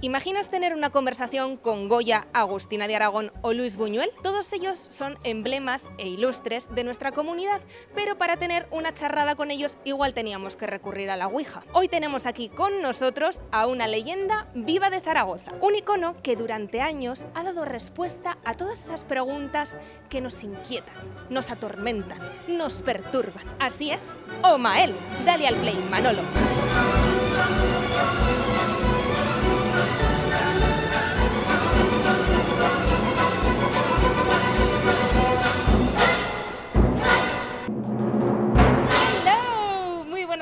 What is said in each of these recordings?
¿Imaginas tener una conversación con Goya, Agustina de Aragón o Luis Buñuel? Todos ellos son emblemas e ilustres de nuestra comunidad, pero para tener una charrada con ellos igual teníamos que recurrir a la Ouija. Hoy tenemos aquí con nosotros a una leyenda viva de Zaragoza, un icono que durante años ha dado respuesta a todas esas preguntas que nos inquietan, nos atormentan, nos perturban. Así es, Omael. Dale al play, Manolo.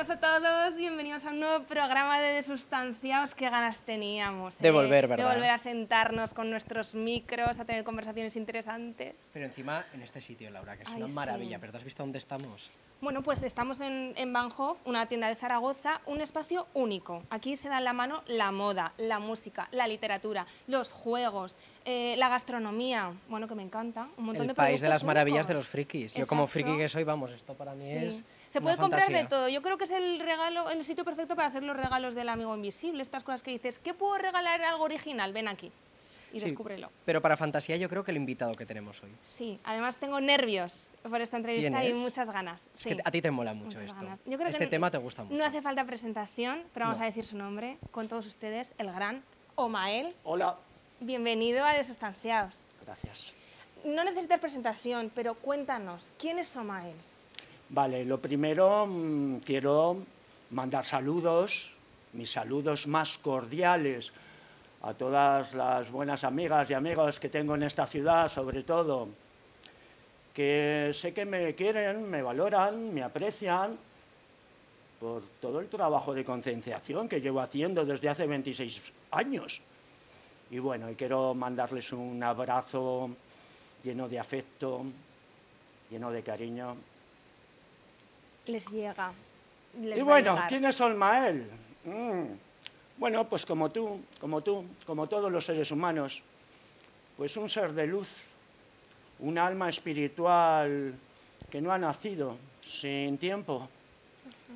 Buenos a todos, bienvenidos a un nuevo programa de Desustanciados. Qué ganas teníamos De ¿eh? volver, ¿verdad? De volver a sentarnos con nuestros micros, a tener conversaciones interesantes. Pero encima en este sitio, Laura, que es Ay, una sí. maravilla. ¿Pero tú has visto dónde estamos? Bueno, pues estamos en, en Bahnhof, una tienda de Zaragoza, un espacio único. Aquí se da en la mano la moda, la música, la literatura, los juegos, eh, la gastronomía, bueno, que me encanta, un montón El de país de las maravillas de los frikis. Yo como friki que soy, vamos, esto para mí Sí. es Se puede comprar de todo. Yo creo que es el regalo, el sitio perfecto para hacer los regalos del amigo invisible. Estas cosas que dices, ¿qué puedo regalar algo original? Ven aquí y Sí, descúbrelo. Pero para fantasía yo creo que el invitado que tenemos hoy. Sí, además tengo nervios por esta entrevista y ¿Tienes? muchas ganas. Es sí. que a ti te mola mucho Muchas esto. ganas. Yo creo que este no- tema te gusta mucho. No hace falta presentación, pero vamos No. a decir su nombre con todos ustedes, el gran Omael. Hola. Bienvenido a Desustanciados. Gracias. No necesitas presentación, pero cuéntanos, ¿quién es Omael? Vale, lo primero mm, quiero mandar saludos, mis saludos más cordiales a todas las buenas amigas y amigos que tengo en esta ciudad, sobre todo, que sé que me quieren, me valoran, me aprecian por todo el trabajo de concienciación que llevo haciendo desde hace 26 años. Y bueno, y quiero mandarles un abrazo lleno de afecto, lleno de cariño. Les llega. les y bueno, llegar. ¿quién es Olmael? Mm, Bueno, pues como tú, como tú, como todos los seres humanos, pues un ser de luz, un alma espiritual que no ha nacido sin tiempo,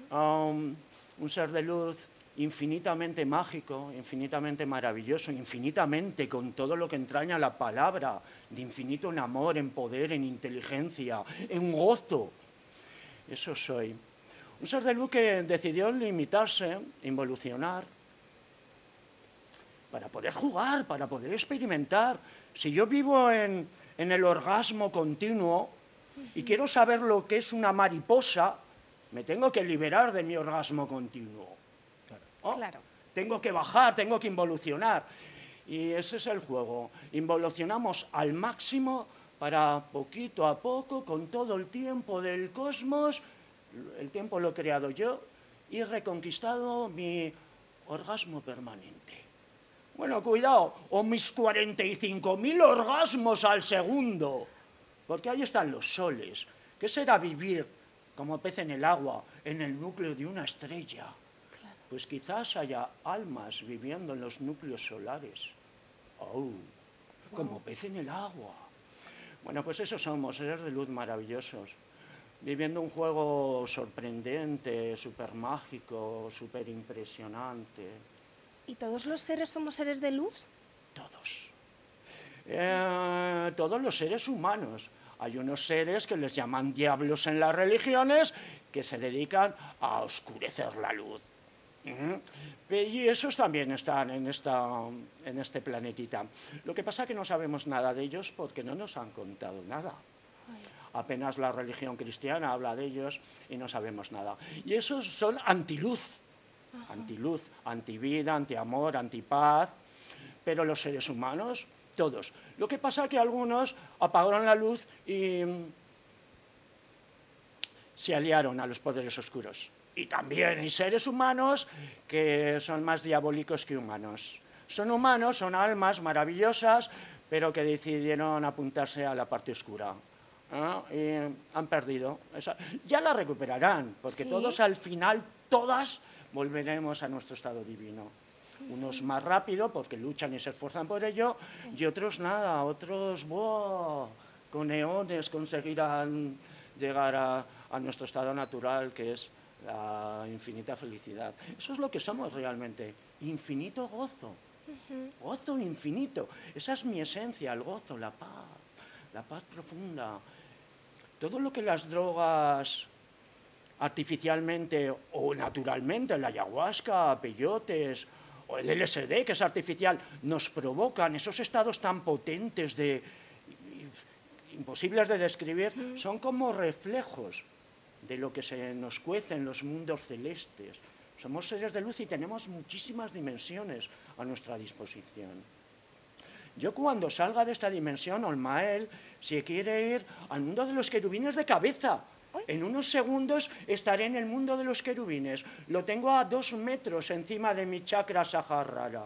Um, un ser de luz infinitamente mágico, infinitamente maravilloso, infinitamente con todo lo que entraña la palabra, de infinito en amor, en poder, en inteligencia, en gozo. Eso soy. Un ser de luz que decidió limitarse, involucionar, para poder jugar, para poder experimentar. Si yo vivo en, en el orgasmo continuo y quiero saber lo que es una mariposa, me tengo que liberar de mi orgasmo continuo. ¿Oh? Claro. Tengo que bajar, tengo que involucionar. Y ese es el juego. Involucionamos al máximo para poquito a poco, con todo el tiempo del cosmos, el tiempo lo he creado yo, y reconquistado mi orgasmo permanente. Bueno, cuidado, o mis 45.000 orgasmos al segundo, porque ahí están los soles. ¿Qué será vivir como pez en el agua, en el núcleo de una estrella? Pues quizás haya almas viviendo en los núcleos solares. Oh, como pez en el agua. Bueno, pues esos somos, seres de luz maravillosos, viviendo un juego sorprendente, súper mágico, súper impresionante. ¿Y todos los seres somos seres de luz? Todos. Eh, todos los seres humanos. Hay unos seres que les llaman diablos en las religiones que se dedican a oscurecer la luz. Y esos también están en, esta, en este planetita. Lo que pasa es que no sabemos nada de ellos porque no nos han contado nada. Apenas la religión cristiana habla de ellos y no sabemos nada. Y esos son antiluz, antiluz, antivida, antiamor, antipaz. Pero los seres humanos, todos. Lo que pasa es que algunos apagaron la luz y se aliaron a los poderes oscuros. Y también hay seres humanos que son más diabólicos que humanos. Son humanos, son almas maravillosas, pero que decidieron apuntarse a la parte oscura. Y han perdido. esa- Ya la recuperarán, porque Sí. todos al final, todas, volveremos a nuestro estado divino. Unos más rápido porque luchan y se esfuerzan por ello, y otros nada, otros ¡buah! con eones conseguirán llegar a, a nuestro estado natural, que es la infinita felicidad. Eso es lo que somos realmente, infinito gozo, Gozo infinito. Esa es mi esencia, el gozo, la paz, la paz profunda. Todo lo que las drogas artificialmente o naturalmente, la ayahuasca, peyotes o el LSD, que es artificial, nos provocan esos estados tan potentes de imposibles de describir, son como reflejos de lo que se nos cuece en los mundos celestes. Somos seres de luz y tenemos muchísimas dimensiones a nuestra disposición. Yo cuando salga de esta dimensión, Olmael, si quiere ir al mundo de los querubines de cabeza, en unos segundos estaré en el mundo de los querubines. Lo tengo a dos metros encima de mi chakra saharrara.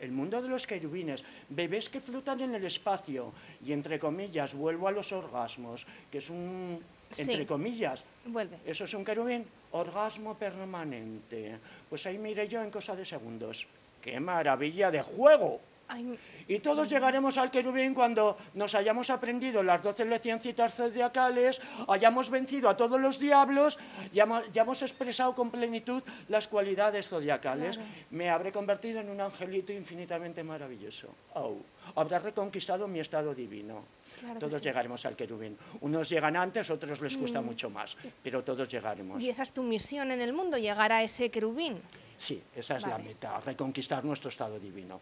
El mundo de los querubines, bebés que flotan en el espacio. Y entre comillas, vuelvo a los orgasmos, que es un. Entre Sí. comillas. Vuelve. Eso es un querubín. Orgasmo permanente. Pues ahí miré yo en cosa de segundos. ¡Qué maravilla de juego! Ay, Y todos llegaremos al querubín cuando nos hayamos aprendido las doce leccioncitas zodiacales, hayamos vencido a todos los diablos, ya, hemos- ya hemos expresado con plenitud las cualidades zodiacales. Me habré convertido en un angelito infinitamente maravilloso. Au. Habrá reconquistado mi estado divino. Claro todos sí. llegaremos al querubín. Unos llegan antes, otros les cuesta mucho más, pero todos llegaremos. y esa es tu misión en el mundo, llegar a ese querubín. Sí, esa es la meta, reconquistar nuestro estado divino.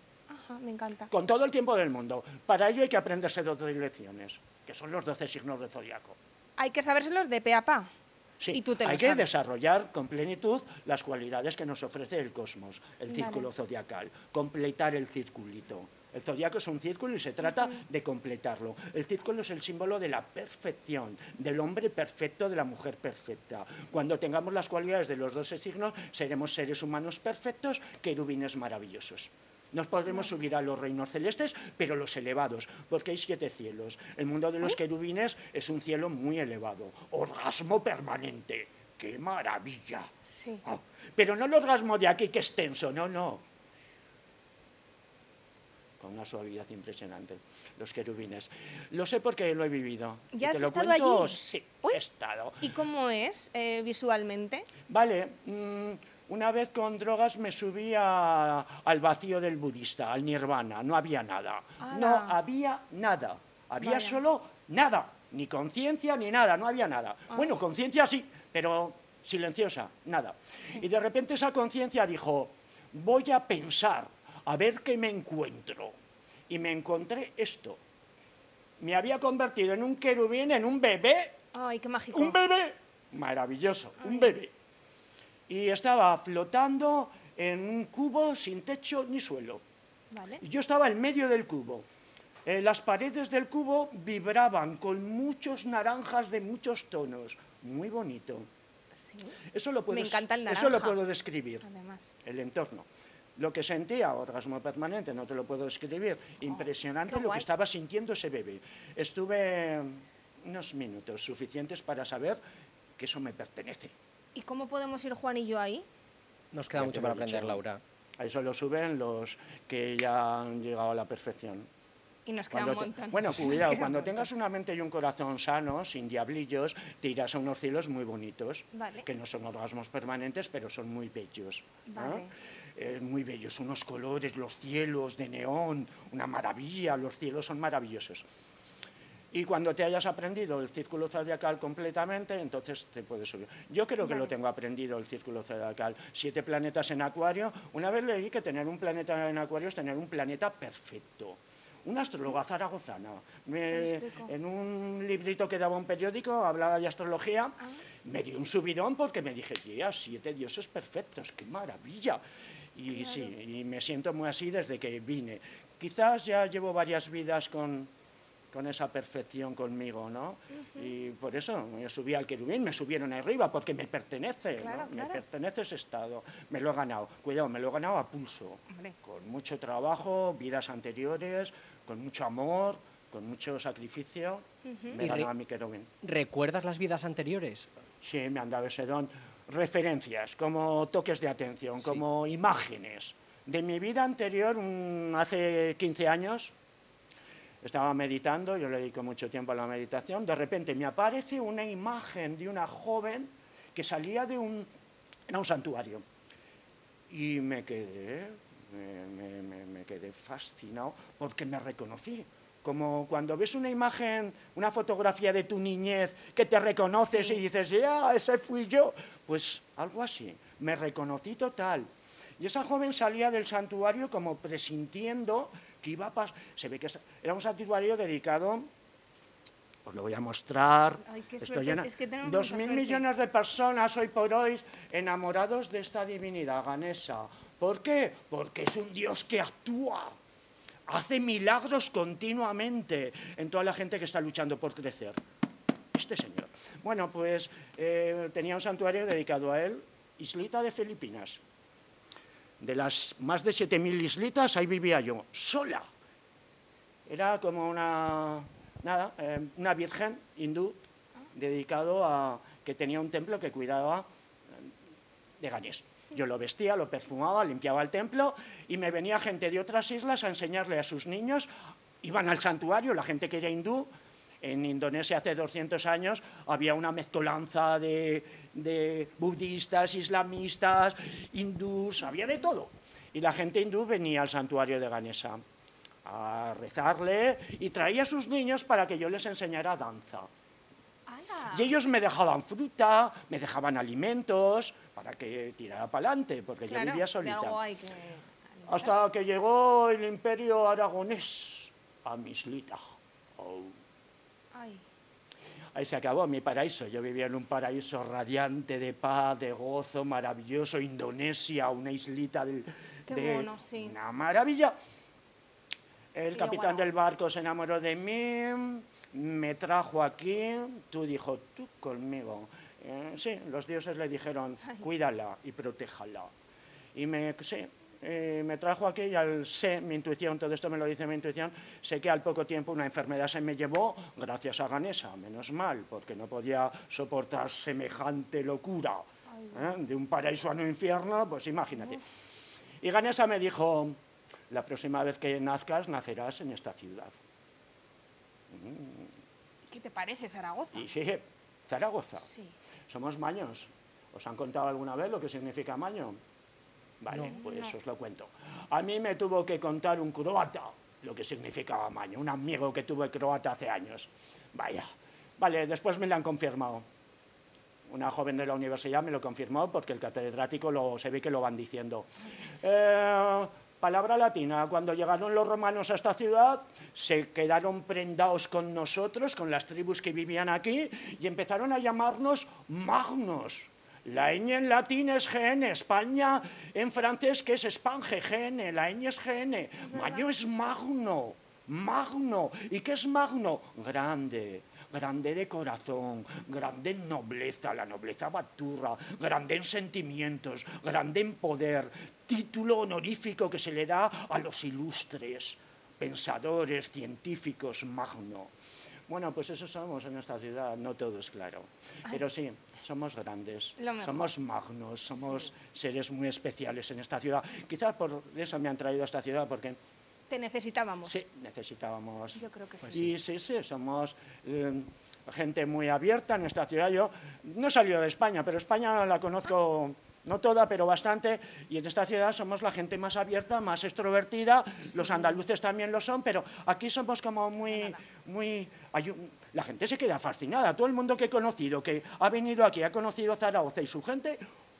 Ajá, me encanta. con todo el tiempo del mundo. Para ello hay que aprenderse doce lecciones, que son los 12 signos del zodiaco. Hay que sabérselos de pe a pa. Sí, Y tú te lo hay que sabes. desarrollar con plenitud las cualidades que nos ofrece el cosmos, el Vale. círculo zodiacal, completar el circulito. El zodiaco es un círculo y se trata de completarlo. El círculo es el símbolo de la perfección, del hombre perfecto, de la mujer perfecta. Cuando tengamos las cualidades de los 12 signos, seremos seres humanos perfectos, querubines maravillosos. Nos podremos subir a los reinos celestes, pero los elevados, porque hay siete cielos. El mundo de los querubines es un cielo muy elevado. Orgasmo permanente. ¡Qué maravilla! Sí. Ah, pero no el orgasmo de aquí que es tenso, no, no. Con una suavidad impresionante. Los querubines. Lo sé porque lo he vivido. ¿Y ¿Ya te has lo estado cuento? allí? Sí, Uy. he estado. ¿Y cómo es eh, visualmente? Vale, mm, una vez con drogas me subí a- al vacío del budista, al nirvana, no había nada. No había nada, había Vaya. solo nada, ni conciencia ni nada, no había nada. Ah. Bueno, conciencia sí, pero silenciosa, nada. Y de repente esa conciencia dijo, voy a pensar, a ver qué me encuentro. Y me encontré esto. Me había convertido en un querubín, en un bebé Ay, qué mágico. un bebé, maravilloso, un bebé. Y estaba flotando en un cubo sin techo ni suelo. Vale. Y yo estaba en medio del cubo. Eh, las paredes del cubo vibraban con muchos naranjas de muchos tonos. Muy bonito. Sí, Eso lo puedo, Me encanta el Eso lo naranja. puedo describir, además. el entorno. Lo que sentía, orgasmo permanente, no te lo puedo describir. Impresionante Oh, lo guay. que estaba sintiendo ese bebé. Estuve unos minutos suficientes para saber que eso me pertenece. ¿Y cómo podemos ir Juan y yo ahí? Nos queda Ya mucho para aprender, Laura. A eso lo suben los que ya han llegado a la perfección. Y nos queda Cuando un te- montón. bueno, cuidado, cuando tengas una mente y un corazón sanos, sin diablillos, te irás a unos cielos muy bonitos, Vale. que no son orgasmos permanentes, pero son muy bellos. Vale. Eh, muy bellos, unos colores, los cielos de neón, una maravilla, los cielos son maravillosos. Y cuando te hayas aprendido el círculo zodiacal completamente, entonces te puedes subir. Yo creo que lo tengo aprendido el círculo zodiacal. Siete planetas en Acuario. Una vez leí que tener un planeta en Acuario es tener un planeta perfecto. Una astróloga zaragozana. me- en un librito que daba un periódico, hablaba de astrología, Ah. me dio un subidón porque me dije, ya, siete dioses perfectos, qué maravilla. Y sí, y me siento muy así desde que vine. Quizás ya llevo varias vidas con, con esa perfección conmigo, ¿no? Y por eso me subí al querubín, me subieron arriba, porque me pertenece, ¿no? Claro, me claro. pertenece ese estado. Me lo he ganado, cuidado, me lo he ganado a pulso, Hombre. con mucho trabajo, vidas anteriores, con mucho amor, con mucho sacrificio. Me he Y re- ganado a mi querubín. ¿Recuerdas las vidas anteriores? Sí, me han dado ese don. Referencias, como toques de atención, como imágenes. De mi vida anterior, un- hace 15 años, estaba meditando, yo le dedico mucho tiempo a la meditación, de repente me aparece una imagen de una joven que salía de un, era un santuario. Y me quedé me, me- quedé fascinado porque me reconocí. Como cuando ves una imagen, una fotografía de tu niñez que te reconoces Sí. y dices, ya, ese fui yo. Pues algo así, me reconocí total. Y esa joven salía del santuario como presintiendo que iba a pasar. Se ve que era un santuario dedicado, os lo voy a mostrar. Ay, qué Estoy suerte, llena- es que tenemos Dos mil millones de personas hoy por hoy enamorados de esta divinidad ganesa. ¿Por qué? Porque es un dios que actúa, hace milagros continuamente en toda la gente que está luchando por crecer. Este señor. Bueno, pues eh, tenía un santuario dedicado a él, islita de Filipinas. De las más de 7.000 islitas, ahí vivía yo, sola. Era como una, nada, eh, una virgen hindú dedicado a que tenía un templo que cuidaba eh, de Ganés. Yo lo vestía, lo perfumaba, limpiaba el templo y me venía gente de otras islas a enseñarle a sus niños. Iban al santuario, la gente que era hindú. En Indonesia hace 200 años había una mezcolanza de, de budistas, islamistas, hindús, había de todo. Y la gente hindú venía al santuario de Ganesa a rezarle y traía a sus niños para que yo les enseñara danza. Y ellos me dejaban fruta, me dejaban alimentos para que tirara para adelante, porque Claro, yo vivía solita. que Hasta que llegó el imperio aragonés a mi islita. Oh. Ay, Ahí se acabó mi paraíso. Yo vivía en un paraíso radiante de paz, de gozo, maravilloso. Indonesia, una islita del, Qué de sí. una maravilla. El Y capitán del barco se enamoró de mí, me trajo aquí, tú dijo, tú conmigo. Eh, sí, los dioses le dijeron, cuídala y protéjala. Y me, sí, eh, me trajo aquí y al sé, mi intuición, todo esto me lo dice mi intuición, sé que al poco tiempo una enfermedad se me llevó, gracias a Ganesa, menos mal, porque no podía soportar semejante locura. ¿eh? De un paraíso a un infierno, pues imagínate. Y Ganesa me dijo, la próxima vez que nazcas, nacerás en esta ciudad. ¿qué te parece Zaragoza? Y sí, Zaragoza. Sí. Somos maños. ¿Os han contado alguna vez lo que significa maño? Vale, No. pues No. os lo cuento. A mí me tuvo que contar un croata lo que significaba maño, un amigo que tuve croata hace años. Vaya. Vale, después me lo han confirmado. Una joven de la universidad me lo confirmó porque el catedrático lo, se ve que lo van diciendo. Eh, palabra latina, cuando llegaron los romanos a esta ciudad, se quedaron prendados con nosotros, con las tribus que vivían aquí, y empezaron a llamarnos magnos. La ñ en latín es GN, España en francés que es Spange, GN, la ñ es GN, Maño es magno, magno. ¿Y qué es magno? Grande, grande de corazón, grande en nobleza, la nobleza baturra, grande en sentimientos, grande en poder, título honorífico que se le da a los ilustres, pensadores, científicos, magno. Bueno, pues eso somos en esta ciudad, no todo es claro. Pero sí, somos grandes, somos magnos, somos seres muy especiales en esta ciudad. Quizás por eso me han traído a esta ciudad, porque Te necesitábamos. sí, necesitábamos Yo creo que sí. y sí, sí, somos eh, gente muy abierta en esta ciudad. Yo no he salido de España, pero España la conozco, no toda, pero bastante. Y en esta ciudad somos la gente más abierta, más extrovertida. Los andaluces también lo son, pero aquí somos como muy, muy... la gente se queda fascinada. Todo el mundo que he conocido, que ha venido aquí, ha conocido Zaragoza y su gente...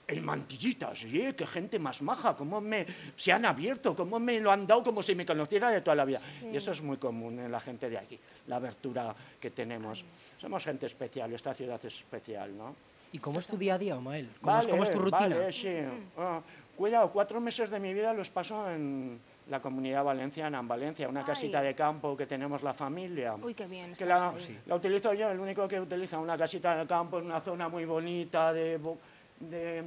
El mantillitas, sí, qué gente más maja, cómo me, se han abierto, cómo me lo han dado como si me conociera de toda la vida. Y eso es muy común en la gente de aquí, la abertura que tenemos. Somos gente especial, esta ciudad es especial, ¿no? ¿Y cómo es tu día a día, Omael? ¿Cómo, es, cómo es tu rutina? Vale, sí. Ah, cuidado, cuatro meses de mi vida los paso en la comunidad valenciana, en Valencia, una Ay. casita de campo que tenemos la familia. Uy, qué bien. que la, ahí. la utilizo yo, el único que utiliza una casita de campo en una zona muy bonita de, de,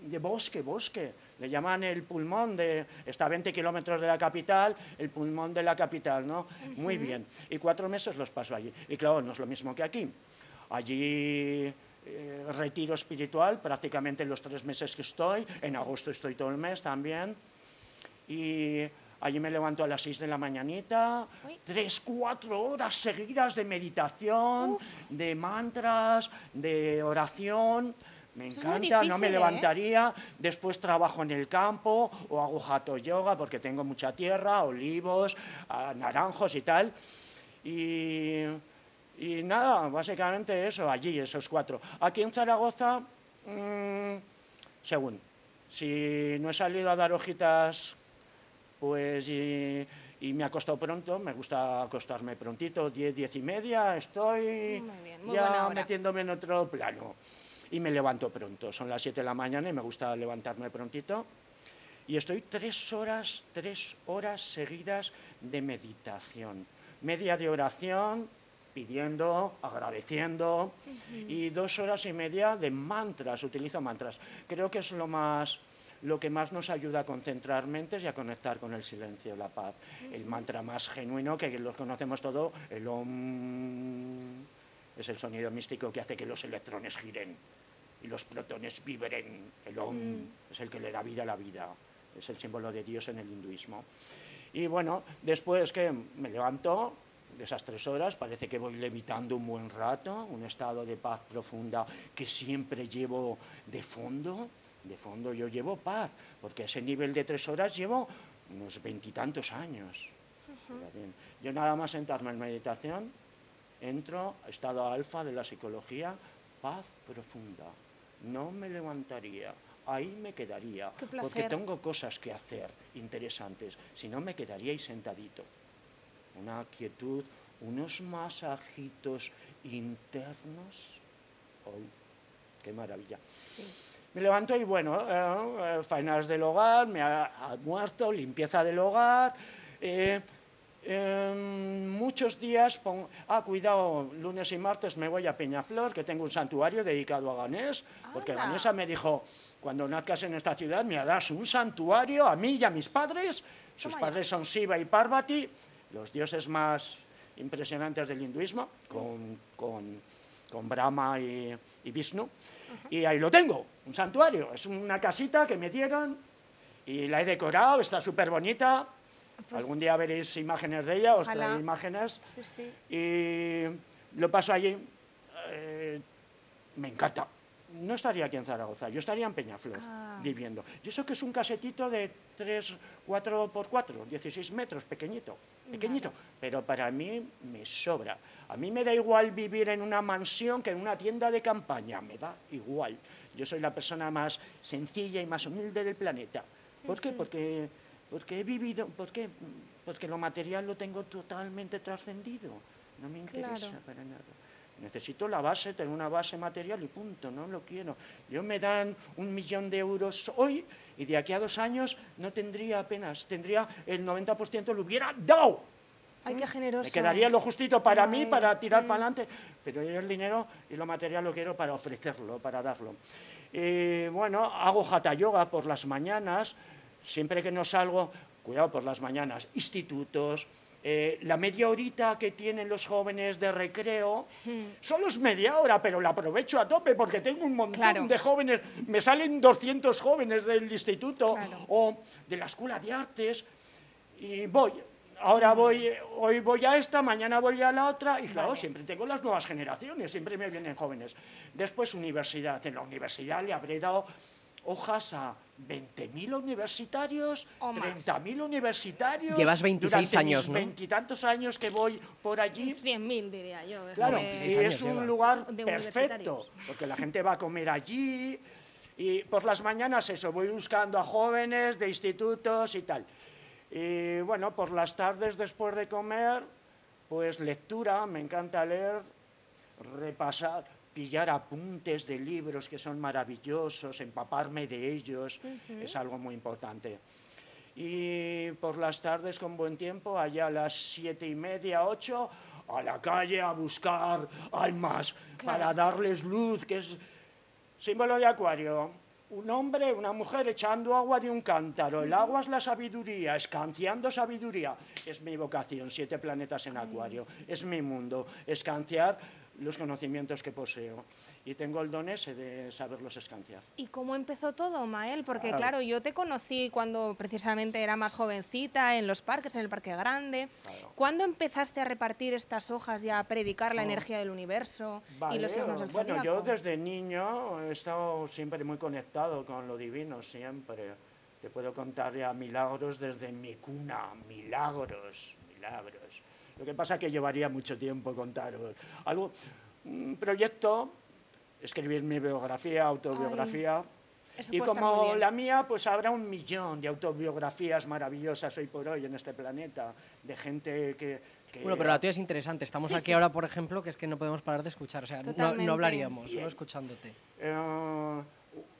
de bosque, bosque. Le llaman el pulmón, de, está a 20 kilómetros de la capital, el pulmón de la capital, ¿no? Muy bien. Y cuatro meses los paso allí. Y claro, no es lo mismo que aquí. Allí eh, retiro espiritual prácticamente los tres meses que estoy. En agosto estoy todo el mes también. Y allí me levanto a las 6 de la mañanita, tres, cuatro horas seguidas de meditación, de mantras, de oración, Me encanta, no me difícil, ¿eh? levantaría. Después trabajo en el campo o hago jato yoga porque tengo mucha tierra, olivos, ah, naranjos y tal. Y, y nada, básicamente eso, allí, esos cuatro. Aquí en Zaragoza, mm, según, si no he salido a dar hojitas, pues y, y me he acostado pronto, me gusta acostarme prontito, 10, 10 y media, estoy Muy bien, muy ya metiéndome en otro plano. Y me levanto pronto, son las 7 de la mañana y me gusta levantarme prontito. Y estoy tres horas, tres horas seguidas de meditación. Media de oración, pidiendo, agradeciendo, y dos horas y media de mantras, utilizo mantras. Creo que es lo más lo que más nos ayuda a concentrar mentes y a conectar con el silencio, la paz. El mantra más genuino, que lo conocemos todo, el OM, es el sonido místico que hace que los electrones giren y los protones vibren. El OM es el que le da vida a la vida, es el símbolo de Dios en el hinduismo. Y bueno, después que me levanto de esas tres horas, parece que voy levitando un buen rato, un estado de paz profunda que siempre llevo de fondo. De fondo yo llevo paz, porque a ese nivel de tres horas llevo unos veintitantos años. Bien. Yo nada más sentarme en meditación, entro, estado alfa de la psicología, paz profunda. No me levantaría, ahí me quedaría, porque tengo cosas que hacer interesantes. Si no, me quedaría ahí sentadito. Una quietud, unos masajitos internos. ¡Oh, qué maravilla! Sí. Me levanto y bueno, eh, eh, faenas del hogar, me ha almuerzo, limpieza del hogar. eh, em, muchos días, pon- ah, cuidado, lunes y martes me voy a Peñaflor, que tengo un santuario dedicado a Ganés, porque. Ganesa me dijo, cuando nazcas en esta ciudad me harás un santuario a mí y a mis padres. Sus padres son Shiva y Parvati, los dioses más impresionantes del hinduismo, con, con, con Brahma y, y Vishnu. Y ahí lo tengo, un santuario. Es una casita que me dieron y la he decorado, está súper bonita. Pues- Algún día veréis imágenes de ella, os traeré imágenes. Sí, sí. Y lo paso allí. eh, me encanta. No estaría aquí en Zaragoza, yo estaría en Peñaflor Ah. viviendo. Y eso que es un casetito de 3, 4 por 4, 16 metros, pequeñito, pequeñito. Pero para mí me sobra. A mí me da igual vivir en una mansión que en una tienda de campaña, me da igual. Yo soy la persona más sencilla y más humilde del planeta. ¿Por qué? Porque, porque he vivido, ¿por qué? Porque lo material lo tengo totalmente trascendido. No me interesa Claro. para nada. Necesito la base, tener una base material y punto, no lo quiero. Yo me dan un millón de euros hoy y de aquí a dos años no tendría apenas, tendría el 90% lo hubiera dado. Ay, qué generoso. Me quedaría lo justito para mí, para tirar mm. para adelante, pero yo el dinero y lo material lo quiero para ofrecerlo, para darlo. Y bueno, hago hatha yoga por las mañanas, siempre que no salgo, cuidado por las mañanas, institutos, eh, la media horita que tienen los jóvenes de recreo, Hmm. solo es media hora, pero la aprovecho a tope porque tengo un montón Claro. de jóvenes, me salen 200 jóvenes del instituto Claro. o de la escuela de artes y voy. Ahora voy, hoy voy a esta, mañana voy a la otra y claro, Vale. siempre tengo las nuevas generaciones, siempre me vienen jóvenes. Después universidad, en la universidad le habré dado hojas a 20.000 universitarios, O más. 30.000 universitarios. Llevas 26 durante años, mis ¿no? Veintitantos años que voy por allí. 100.000 diría yo. Claro, y 26 años es un lleva. lugar perfecto, porque la gente va a comer allí y por las mañanas eso, voy buscando a jóvenes de institutos y tal. Y bueno, por las tardes después de comer, pues lectura, me encanta leer, repasar, pillar apuntes de libros que son maravillosos, empaparme de ellos, es algo muy importante. Y por las tardes con buen tiempo, allá a las siete y media, ocho, a la calle a buscar almas Claro para darles luz, que es símbolo de acuario. Un hombre, una mujer echando agua de un cántaro. El agua es la sabiduría, escanciando sabiduría. Es mi vocación, siete planetas en acuario. Es mi mundo, escanciar los conocimientos que poseo. Y tengo el don ese de saberlos escanciar. ¿Y cómo empezó todo, Mael? Porque Claro. claro, yo te conocí cuando precisamente era más jovencita, en los parques, en el Parque Grande. Claro. ¿Cuándo empezaste a repartir estas hojas y a predicar la Oh. energía del universo y los signos del bueno, yo desde niño he estado siempre muy conectado con lo divino, siempre. Te puedo contar ya milagros desde mi cuna, milagros, milagros. Lo que pasa es que llevaría mucho tiempo contaros. Algo, un proyecto, escribir mi biografía, autobiografía. Eso Y como la mía, pues habrá un millón de autobiografías maravillosas hoy por hoy en este planeta, de gente que... que- Bueno, pero la tuya es interesante. Estamos Sí, aquí sí. ahora, por ejemplo, que es que no podemos parar de escuchar. O sea, no, no hablaríamos, solo escuchándote. Eh,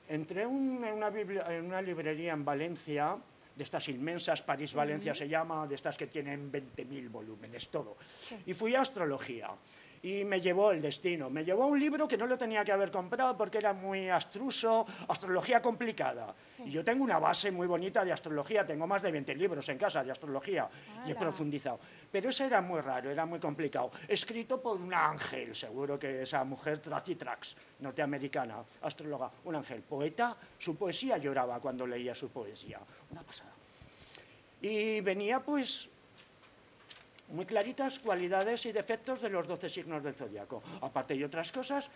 entré un- en, una en una librería en Valencia, de estas inmensas, París-Valencia se llama, de estas que tienen 20.000 volúmenes, todo. Y fui a astrología. Y me llevó el destino. Me llevó a un libro que no lo tenía que haber comprado porque era muy abstruso, astrología complicada. Sí. Y yo tengo una base muy bonita de astrología, tengo más de 20 libros en casa de astrología y he profundizado. Pero ese era muy raro, era muy complicado. Escrito por un ángel, seguro que esa mujer Tracitrax, norteamericana, astróloga, un ángel, poeta, su poesía lloraba cuando leía su poesía. Una pasada. Y venía pues muy claritas cualidades y defectos de los 12 signos del zodiaco, aparte de otras cosas,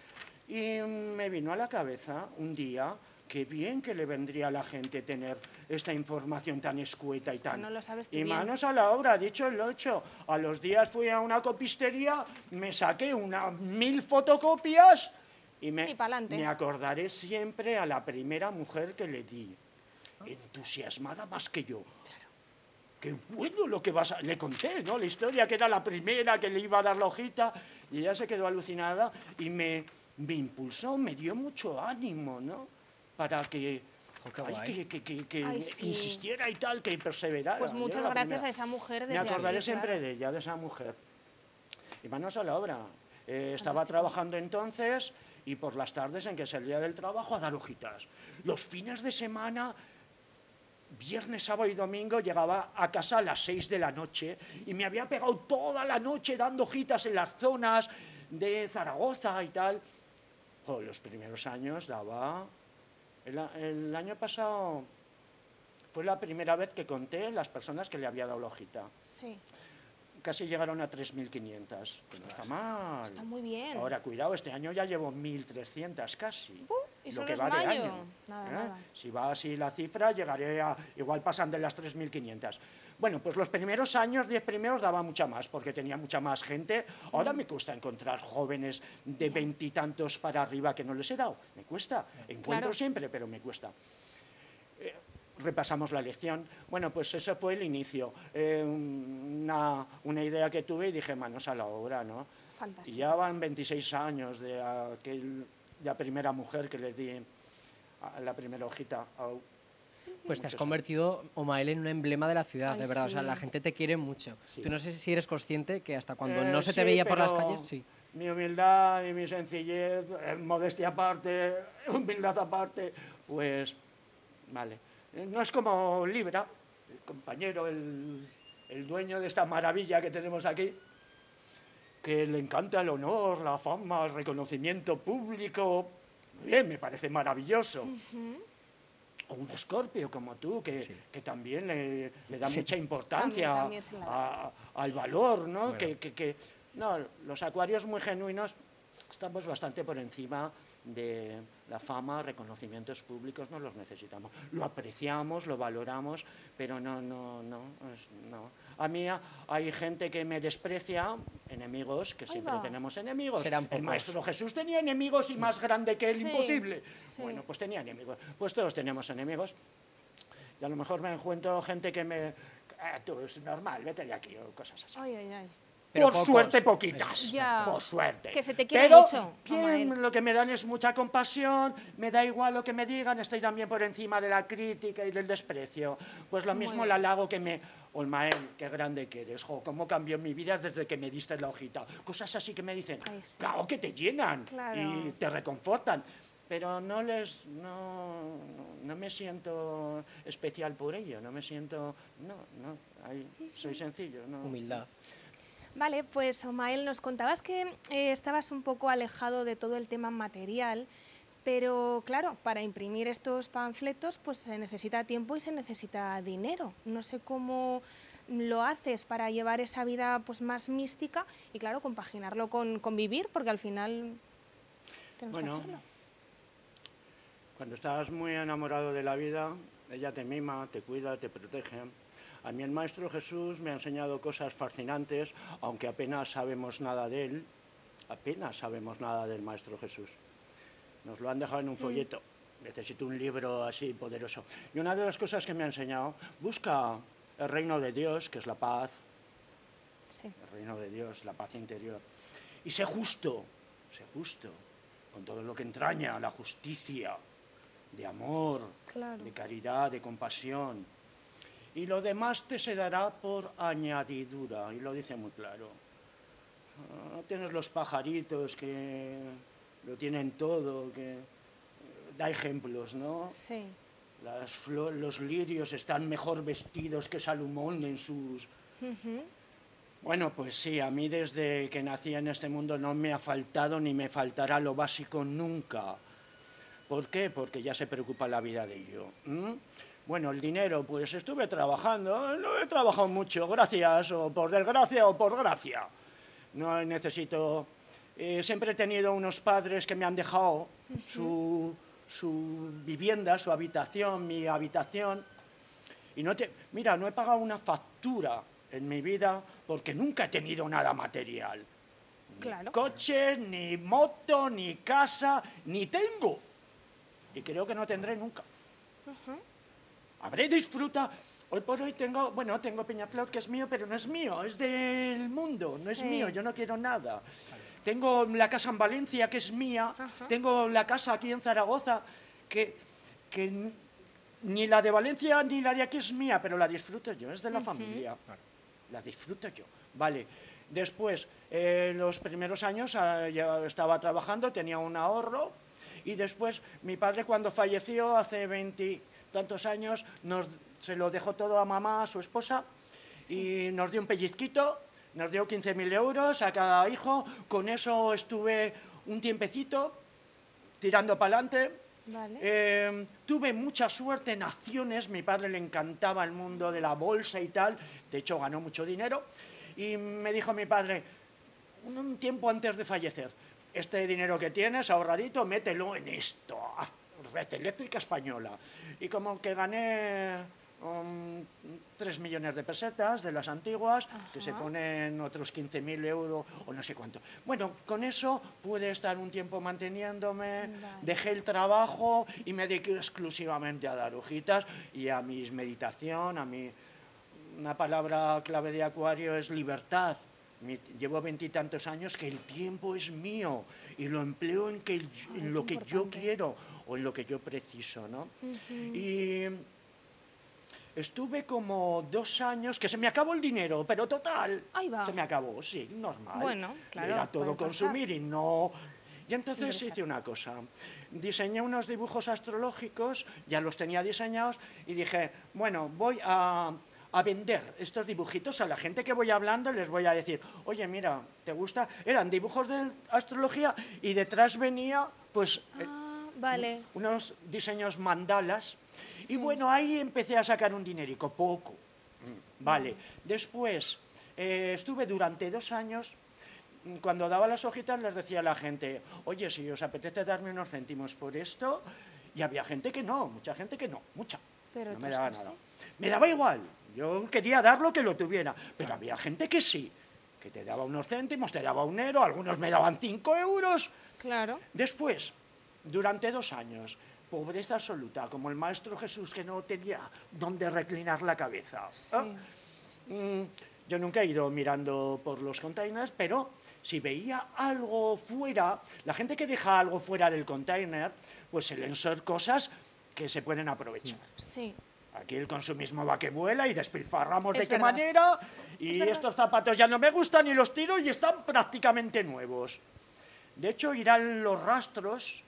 y me vino a la cabeza un día que bien que le vendría a la gente tener esta información tan escueta y Es tan... no lo sabes tú y bien. manos a la obra, dicho el ocho. A los días fui a una copistería, me saqué unas mil fotocopias y me, Y me acordaré siempre a la primera mujer que le di, entusiasmada más que yo. Qué bueno lo que vas a... Le conté, ¿no? La historia, que era la primera que le iba a dar la hojita, y ella se quedó alucinada y me, me impulsó, me dio mucho ánimo, ¿no? Para que... Qué ay, que, que- que- que Ay, sí. insistiera y tal, que perseverara. Pues muchas gracias primera. a esa mujer Me desde acordaré aquí, siempre claro. de ella, de esa mujer. Y manos a la obra. Eh, estaba trabajando entonces y por las tardes en que salía del trabajo a dar hojitas. Los fines de semana, viernes, sábado y domingo, llegaba a casa a las 6 de la noche y me había pegado toda la noche dando hojitas en las zonas de Zaragoza y tal. Jo, los primeros años daba... El, año pasado fue la primera vez que conté las personas que le había dado la hojita. Sí, Casi llegaron a 3.500. que no está mal. está muy bien. Ahora, cuidado, este año ya llevo 1.300 casi. Uh, y lo que va de año. Nada, ¿eh? nada. Si va así la cifra, llegaré a... Igual pasan de las 3.500. Bueno, pues los primeros años, 10 primeros, daba mucha más, porque tenía mucha más gente. Ahora me cuesta encontrar jóvenes de veintitantos para arriba que no les he dado. Me cuesta. Encuentro Claro. siempre, pero me cuesta Eh, repasamos la lección. Bueno, pues eso fue el inicio. Eh, una, una idea que tuve y dije, manos a la obra, ¿no? Y Fantástico. ya van 26 años de, aquel, la primera mujer que le di a la primera hojita. Au. Pues te has convertido, Omael, en un emblema de la ciudad, Ay, de verdad. O sea, sí. la gente te quiere mucho. Sí. Tú no sé si eres consciente que hasta cuando Eh, no se te sí, veía por las calles, sí. Mi humildad y mi sencillez, eh, modestia aparte, humildad aparte, pues, vale. Eh, No es como Libra, el compañero, el, el dueño de esta maravilla que tenemos aquí, que le encanta el honor, la fama, el reconocimiento público. Bien, me parece maravilloso. O un escorpio como tú, que, Sí. que también le, le da Sí. mucha importancia También, también, sí, claro. a- al valor, ¿no? Bueno. Que, que- que- no, los acuarios muy genuinos estamos bastante por encima de la fama, reconocimientos públicos, no los necesitamos. Lo apreciamos, lo valoramos, pero no, no, no, es- no. A mí hay gente que me desprecia, enemigos, que Ahí siempre va. tenemos enemigos. Serán El maestro Jesús tenía enemigos y más grande que él, Sí, imposible. sí. Bueno, pues tenía enemigos. Pues todos tenemos enemigos. Y a lo mejor me encuentro gente que me... "Ah, tú, es normal, vete de aquí, o cosas así. Ay, ay, ay. Pero por pocos. suerte, poquitas. Ya. Por suerte. Que se te quiere Pero mucho, bien, lo que me dan es mucha compasión, me da igual lo que me digan, estoy también por encima de la crítica y del desprecio. Pues lo mismo el halago que me... Olmael, qué grande que eres, jo, cómo cambió mi vida desde que me diste la hojita. Cosas así que me dicen, claro que te llenan Claro. y te reconfortan. Pero no les, no, no me siento especial por ello, no me siento, no, no, ahí soy sencillo, no. Humildad. Vale, pues Omael, nos contabas que eh, estabas un poco alejado de todo el tema material, pero claro, para imprimir estos panfletos pues se necesita tiempo y se necesita dinero. No sé cómo lo haces para llevar esa vida pues más mística y claro, compaginarlo con, con vivir, porque al final tenemos Bueno, que hacerlo. Cuando estás muy enamorado de la vida, ella te mima, te cuida, te protege. A mí el Maestro Jesús me ha enseñado cosas fascinantes, aunque apenas sabemos nada de él. Apenas sabemos nada del Maestro Jesús. Nos lo han dejado en un folleto. Necesito un libro así poderoso. Y una de las cosas que me ha enseñado, busca el reino de Dios, que es la paz, Sí. el reino de Dios, la paz interior. Y sé justo, sé justo, con todo lo que entraña la justicia, de amor, Claro. de caridad, de compasión. Y lo demás te se dará por añadidura, y lo dice muy claro. Ah, No tienes los pajaritos que lo tienen todo, que eh, da ejemplos, ¿no? Sí. Las los lirios están mejor vestidos que Salomón en sus Ujú. bueno, pues sí, a mí desde que nací en este mundo no me ha faltado ni me faltará lo básico nunca. ¿Por qué? Porque ya se preocupa la vida de ello. ¿m? Bueno, el dinero, pues estuve trabajando, no he trabajado mucho, gracias, o por desgracia o por gracia. No necesito... eh, siempre he tenido unos padres que me han dejado su, su vivienda, su habitación, mi habitación, y no te, mira, no he pagado una factura en mi vida porque nunca he tenido nada material. Claro. Coche, ni moto, ni casa, ni tengo. Y creo que no tendré nunca. Habré disfruta. Hoy por hoy tengo, bueno, tengo Peñaflor que es mío, pero no es mío, es del mundo, no es mío, yo no quiero nada. Tengo la casa en Valencia que es mía, Ajá. tengo la casa aquí en Zaragoza que, que ni la de Valencia ni la de aquí es mía, pero la disfruto yo, es de la familia. La disfruto yo. Vale. Después, eh, los primeros años ah, ya estaba trabajando, tenía un ahorro y después mi padre cuando falleció hace veintitantos años nos, se lo dejó todo a mamá, a su esposa, y nos dio un pellizquito, nos dio 15.000 euros a cada hijo, con eso estuve un tiempecito tirando para adelante. Vale. Eh, tuve mucha suerte en acciones, mi padre le encantaba el mundo de la bolsa y tal, de hecho ganó mucho dinero, y me dijo mi padre, un tiempo antes de fallecer, este dinero que tienes ahorradito, mételo en esto, Red Eléctrica Española. Y como que gané um, 3 millones de pesetas de las antiguas, que se Ajá. ponen otros 15.000 euros o no sé cuánto. Bueno, con eso pude estar un tiempo manteniéndome, Vale. dejé el trabajo y me dediqué exclusivamente a dar hojitas y a mi meditación, a mi... Una palabra clave de Acuario es libertad. Llevo veintitantos años que el tiempo es mío y lo empleo en, que, en qué lo que yo quiero o en lo que yo preciso, ¿no? Y estuve como dos años, que se me acabó el dinero, pero total, Ahí va. se me acabó, sí, normal. Bueno, claro, Era todo puede pasar. consumir y no... Y entonces hice una cosa. Diseñé unos dibujos astrológicos, ya los tenía diseñados, y dije, bueno, voy a, a vender estos dibujitos a la gente que voy hablando, les voy a decir, oye, mira, ¿te gusta? Eran dibujos de astrología y detrás venía, pues, eh, Ah, vale. unos diseños mandalas. Sí. Y bueno, ahí empecé a sacar un dinerico, poco. Mm, Vale. Después, eh, estuve durante dos años, mm, cuando daba las hojitas les decía a la gente, oye, si os apetece darme unos céntimos por esto, y había gente que no, mucha gente que no, mucha. Pero no me daba nada. sí. Me daba igual, yo quería dar lo que lo tuviera, pero había gente que sí, que te daba unos céntimos, te daba un euro, algunos me daban cinco euros. Claro. Después, durante dos años, pobreza absoluta, como el Maestro Jesús que no tenía dónde reclinar la cabeza. Sí. ¿ah? Mm, yo nunca he ido mirando por los containers, pero si veía algo fuera, la gente que deja algo fuera del container, pues suelen ser cosas que se pueden aprovechar. Sí. Aquí el consumismo va que vuela y despilfarramos de Es qué verdad. manera. Y verdad. estos zapatos ya no me gustan y los tiro y están prácticamente nuevos. De hecho, irán los rastros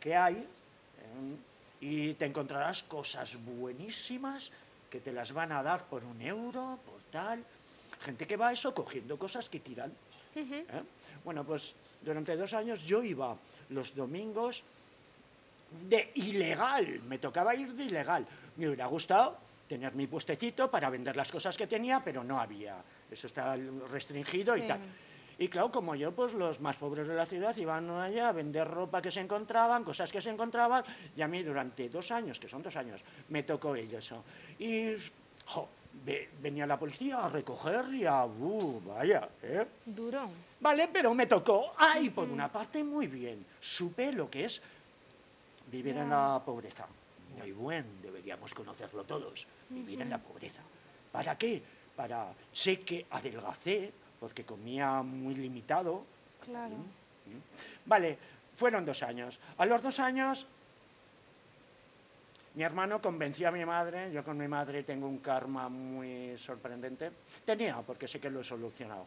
que hay eh, y te encontrarás cosas buenísimas que te las van a dar por un euro, por tal. gente que va a eso cogiendo cosas que tiran. ¿eh? Bueno, pues durante dos años yo iba los domingos de ilegal, me tocaba ir de ilegal. Me hubiera gustado tener mi puestecito para vender las cosas que tenía, pero no había. Eso está restringido y tal. Y claro, como yo, pues los más pobres de la ciudad iban allá a vender ropa que se encontraban, cosas que se encontraban, y a mí durante dos años, que son dos años, me tocó ello eso. Y, jo, ve- venía la policía a recoger y a, uh, vaya, ¿eh? Duro. Vale, pero me tocó. Ay, por una parte, muy bien. Supe lo que es vivir en la pobreza. Muy buen, deberíamos conocerlo todos. Vivir en la pobreza. ¿Para qué? Para. Sé que adelgacé, porque comía muy limitado. Claro. Vale, fueron dos años. A los dos años, mi hermano convenció a mi madre. Yo con mi madre tengo un karma muy sorprendente. Tenía, porque sé que lo he solucionado.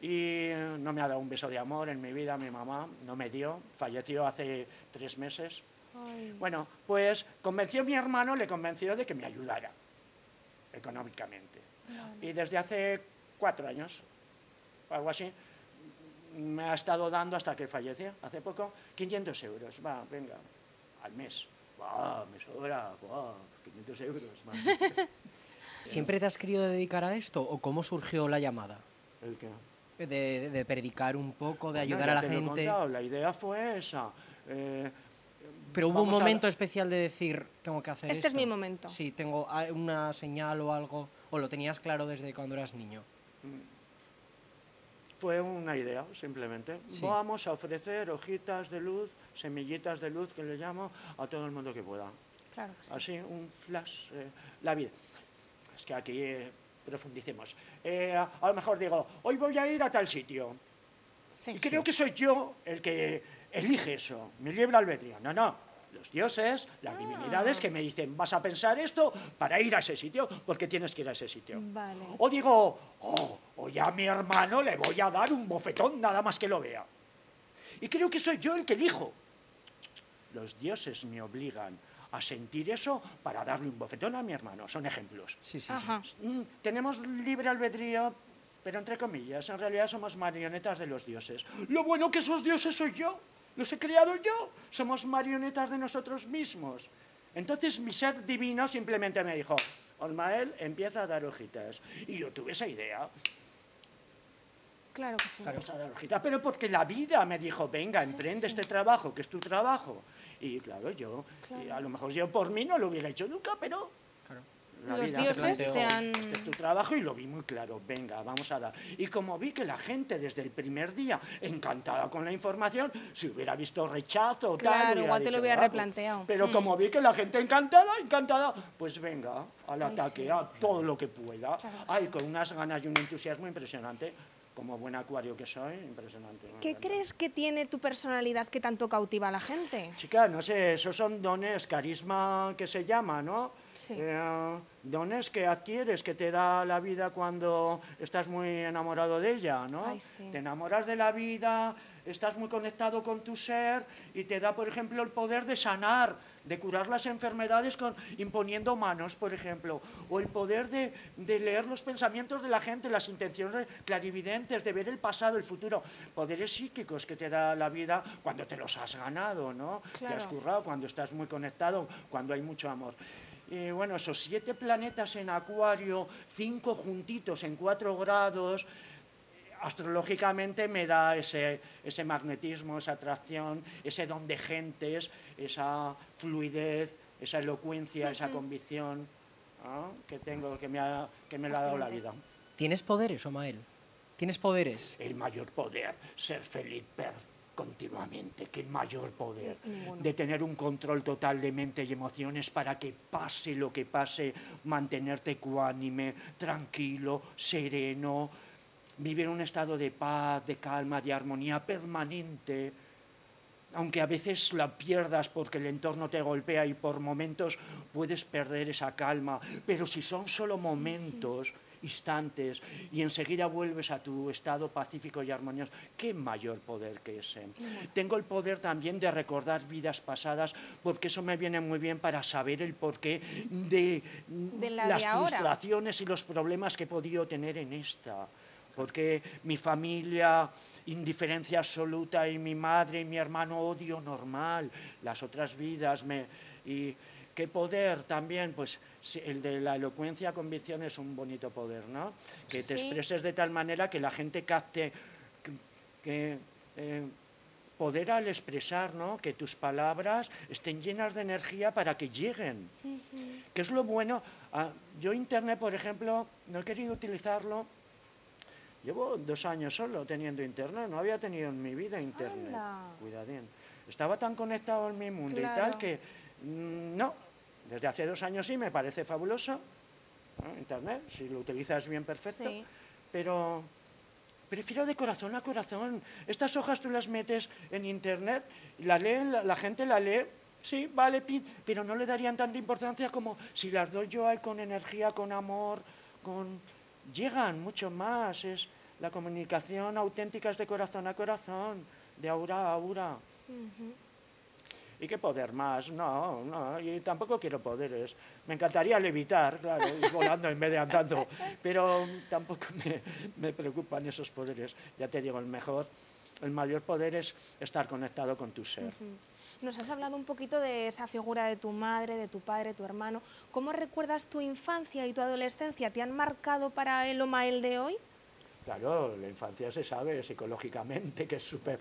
Y no me ha dado un beso de amor en mi vida, mi mamá no me dio, falleció hace tres meses. Ay. Bueno, pues convenció a mi hermano, le convenció de que me ayudara económicamente. Y desde hace cuatro años, algo así, me ha estado dando hasta que falleció, hace poco, 500 euros. Va, venga, al mes. Va, me sobra, va, 500 euros. va. ¿Siempre te has querido dedicar a esto o cómo surgió la llamada? ¿El qué? De, de- de predicar un poco, de Bueno, ayudar a la gente. contado, La idea fue esa. Eh, Pero hubo un vamos a- momento especial de decir, tengo que hacer Este es esto. mi momento. Sí, tengo una señal o algo, o lo tenías claro desde cuando eras niño. Fue una idea, simplemente. Sí. Vamos a ofrecer hojitas de luz, semillitas de luz, que le llamo, a todo el mundo que pueda. Claro que sí. Así, un flash, eh, la vida. Es que aquí eh, profundicemos. Eh, a, a lo mejor digo, hoy voy a ir a tal sitio. Sí. Y creo que soy yo el que elige eso, mi libre albedrío. No, no. Los dioses, Ah. las divinidades que me dicen, vas a pensar esto para ir a ese sitio, porque tienes que ir a ese sitio. Vale. O digo, oh, hoy a mi hermano le voy a dar un bofetón nada más que lo vea. Y creo que soy yo el que elijo. Los dioses me obligan a sentir eso para darle un bofetón a mi hermano. Son ejemplos. Sí, sí, sí. Ajá. Mm, tenemos libre albedrío, pero entre comillas, en realidad somos marionetas de los dioses. Lo bueno que esos dioses soy yo, los he creado yo, somos marionetas de nosotros mismos. Entonces mi ser divino simplemente me dijo, Olmael, empieza a dar hojitas. Y yo tuve esa idea, Claro que sí. Claro. a dar hojitas, pero porque la vida me dijo, venga, Sí, sí, emprende sí. este trabajo, que es tu trabajo. Y claro, yo, Claro. y a lo mejor yo por mí no lo hubiera hecho nunca, pero Claro. La Los vida dioses te han- Este es tu trabajo y lo vi muy claro. Venga, vamos a dar. Y como vi que la gente desde el primer día, encantada con la información, si hubiera visto rechazo o tal. Claro, hubiera igual te lo hubiera "Ah, pues". replanteado. Pero Mm. como vi que la gente encantada, encantada, pues venga, al Ay, ataque, sí. a todo lo que pueda. Claro Ay, con unas ganas y un entusiasmo impresionante. Como buen acuario que soy, impresionante. ¿Qué encanta. crees que tiene tu personalidad que tanto cautiva a la gente? Chica, no sé, esos son dones, carisma que se llama, ¿no? Sí. Eh, dones que adquieres, que te da la vida cuando estás muy enamorado de ella, ¿no? Ay, sí. Te enamoras de la vida, estás muy conectado con tu ser y te da, por ejemplo, el poder de sanar, de curar las enfermedades con, imponiendo manos, por ejemplo, o el poder de, de leer los pensamientos de la gente, las intenciones clarividentes, de ver el pasado, el futuro, poderes psíquicos que te da la vida cuando te los has ganado, ¿no? Te has currado, cuando estás muy conectado, cuando hay mucho amor. Y bueno, esos siete planetas en Acuario, cinco juntitos en cuatro grados, astrológicamente me da ese, ese magnetismo, esa atracción, ese don de gentes, esa fluidez, esa elocuencia, esa convicción ¿no? que tengo, que me, ha, que me lo ha dado la vida. ¿Tienes poderes, Omael? ¿Tienes poderes? El mayor poder, ser feliz per- continuamente, el mayor poder Ninguno. de tener un control total de mente y emociones para que pase lo que pase, mantenerte ecuánime, tranquilo, sereno, vivir un estado de paz, de calma, de armonía permanente, aunque a veces la pierdas porque el entorno te golpea y por momentos puedes perder esa calma, pero si son solo momentos instantes y enseguida vuelves a tu estado pacífico y armonioso. ¿Qué mayor poder que ese? Tengo el poder también de recordar vidas pasadas porque eso me viene muy bien para saber el porqué de, De la las de frustraciones y los problemas que he podido tener en esta. Porque mi familia, indiferencia absoluta, y mi madre y mi hermano, odio normal, las otras vidas. Me, y qué poder también, pues el de la elocuencia, convicción es un bonito poder, ¿no? Que te Sí. expreses de tal manera que la gente capte que, que, eh, poder al expresar, ¿no? Que tus palabras estén llenas de energía para que lleguen. ¿Qué es lo bueno? Ah, yo Internet, por ejemplo, no he querido utilizarlo. Llevo dos años solo teniendo Internet, no había tenido en mi vida Internet. Anda. Cuidadín. Estaba tan conectado en mi mundo y tal que mm, no. Desde hace dos años sí me parece fabuloso. ¿no? Internet, si lo utilizas bien, perfecto. Sí. Pero prefiero de corazón a corazón. Estas hojas tú las metes en internet, la leen, la, la gente la lee, sí, vale, pero no le darían tanta importancia como si las doy yo ahí con energía, con amor, con... Llegan mucho más, es la comunicación auténtica es de corazón a corazón, de aura a aura. ¿Y qué poder más? No, no, y tampoco quiero poderes. Me encantaría levitar, claro, ir volando en vez de andando, pero tampoco me, me preocupan esos poderes. Ya te digo, el mejor, el mayor poder es estar conectado con tu ser. Nos has hablado un poquito de esa figura de tu madre, de tu padre, tu hermano. ¿Cómo recuerdas tu infancia y tu adolescencia? ¿Te han marcado para el Omael de hoy? Claro, la infancia se sabe psicológicamente que es súper...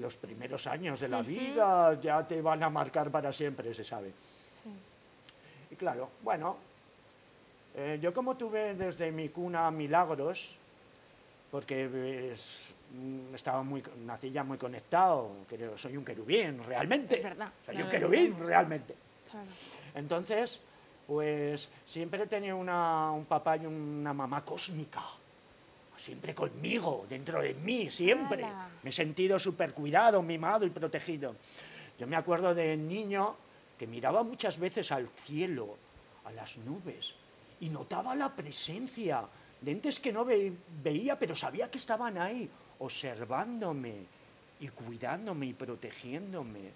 Los primeros años de la vida ya te van a marcar para siempre, se sabe. Sí. Y claro, bueno, eh, yo como tuve desde mi cuna milagros, porque ves, mm, estaba muy, nací ya muy conectado, creo, soy un querubín, realmente. Es verdad, Soy un querubín, realmente. Claro. Entonces, pues siempre he tenido una- un papá y una mamá cósmica. Siempre conmigo, dentro de mí, siempre. Me he sentido súper cuidado, mimado y protegido. Yo me acuerdo de niño que miraba muchas veces al cielo, a las nubes, y notaba la presencia de entes que no ve- veía, pero sabía que estaban ahí, observándome y cuidándome y protegiéndome.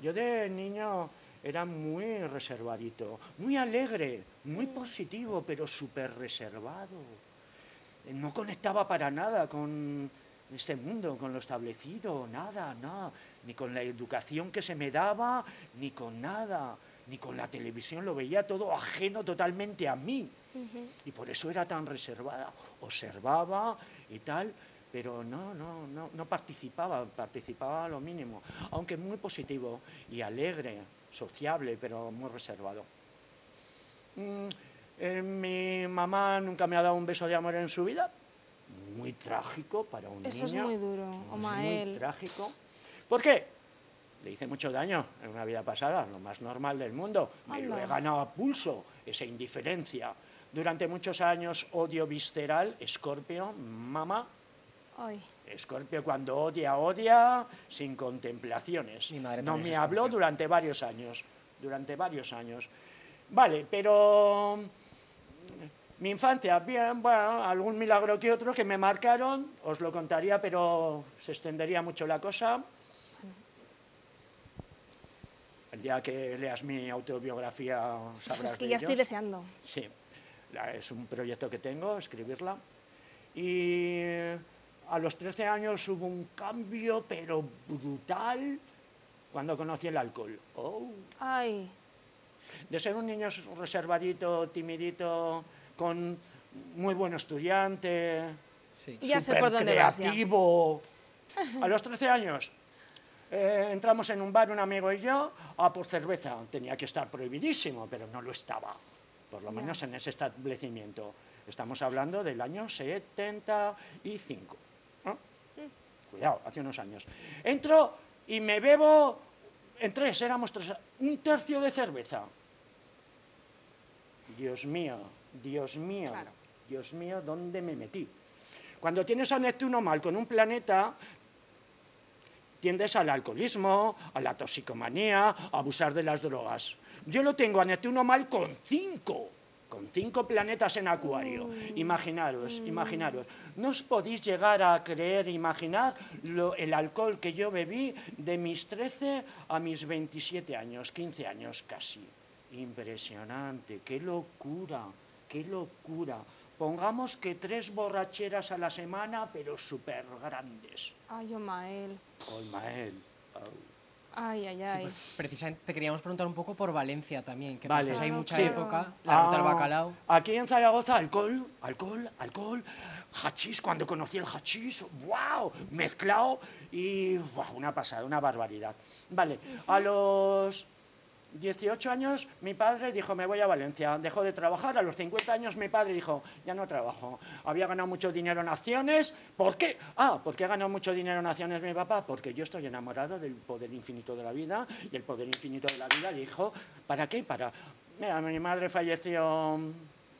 Yo de niño era muy reservadito, muy alegre, muy positivo, pero súper reservado. No conectaba para nada con este mundo, con lo establecido, nada, nada, ni con la educación que se me daba, ni con nada, ni con la televisión, lo veía todo ajeno totalmente a mí. Y por eso era tan reservada. Observaba y tal, pero no, no, no, no participaba, participaba a lo mínimo. Aunque muy positivo y alegre, sociable, pero muy reservado. Mm, eh, mi mamá nunca me ha dado un beso de amor en su vida. Muy trágico para un Eso es niño. muy duro, Es Omael. muy trágico. ¿Por qué? Le hice mucho daño en una vida pasada, lo más normal del mundo. Me lo he ganado a pulso, esa indiferencia. Durante muchos años, odio visceral, escorpio, mamá. Ay, Escorpio cuando odia, odia, sin contemplaciones. Mi madre no me habló durante varios años. Durante varios años. Vale, pero mi infancia, bien, bueno, algún milagro que otro que me marcaron, os lo contaría, pero se extendería mucho la cosa. El día que leas mi autobiografía sabrás es que de ya estoy deseando. Sí, es un proyecto que tengo, escribirla. Y a los 13 años hubo un cambio, pero brutal, cuando conocí el alcohol. Oh, Ay, de ser un niño reservadito, timidito, con muy buen estudiante, Sí. Ya sé por dónde vas ya. creativo. A los 13 años eh, entramos en un bar, un amigo y yo, a por cerveza. Tenía que estar prohibidísimo, pero no lo estaba, por lo Ya. menos en ese establecimiento. Estamos hablando del año 75. ¿no? Mm. Cuidado, hace unos años. Entro y me bebo, en tres, éramos tres, un tercio de cerveza. Dios mío, Dios mío, Claro. Dios mío, ¿dónde me metí? Cuando tienes a Neptuno mal con un planeta, tiendes al alcoholismo, a la toxicomanía, a abusar de las drogas. Yo lo tengo a Neptuno mal con cinco. con cinco planetas en acuario. Imaginaros, imaginaros. No os podéis llegar a creer, imaginar lo- el alcohol que yo bebí de mis 13 a mis 27 años, 15 años casi. Impresionante, qué locura, qué locura. Pongamos que tres borracheras a la semana, pero súper grandes. Ay, Omael. Colmael. au. Ay, ay, Sí, ay. pues, precisamente te queríamos preguntar un poco por Valencia también, que Vale. pues, hay Claro, mucha época, la ruta del Ah, bacalao. Aquí en Zaragoza, alcohol, alcohol, alcohol, hachís, cuando conocí el hachís, wow, mezclado y wow, una pasada, una barbaridad. Vale, a los 18 años mi padre dijo, me voy a Valencia, dejó de trabajar, a los 50 años mi padre dijo, ya no trabajo, había ganado mucho dinero en acciones, ¿por qué? Ah, ¿por qué ha ganado mucho dinero en acciones mi papá? Porque yo estoy enamorado del poder infinito de la vida y el poder infinito de la vida dijo, ¿para qué? Para... Mira, mi madre falleció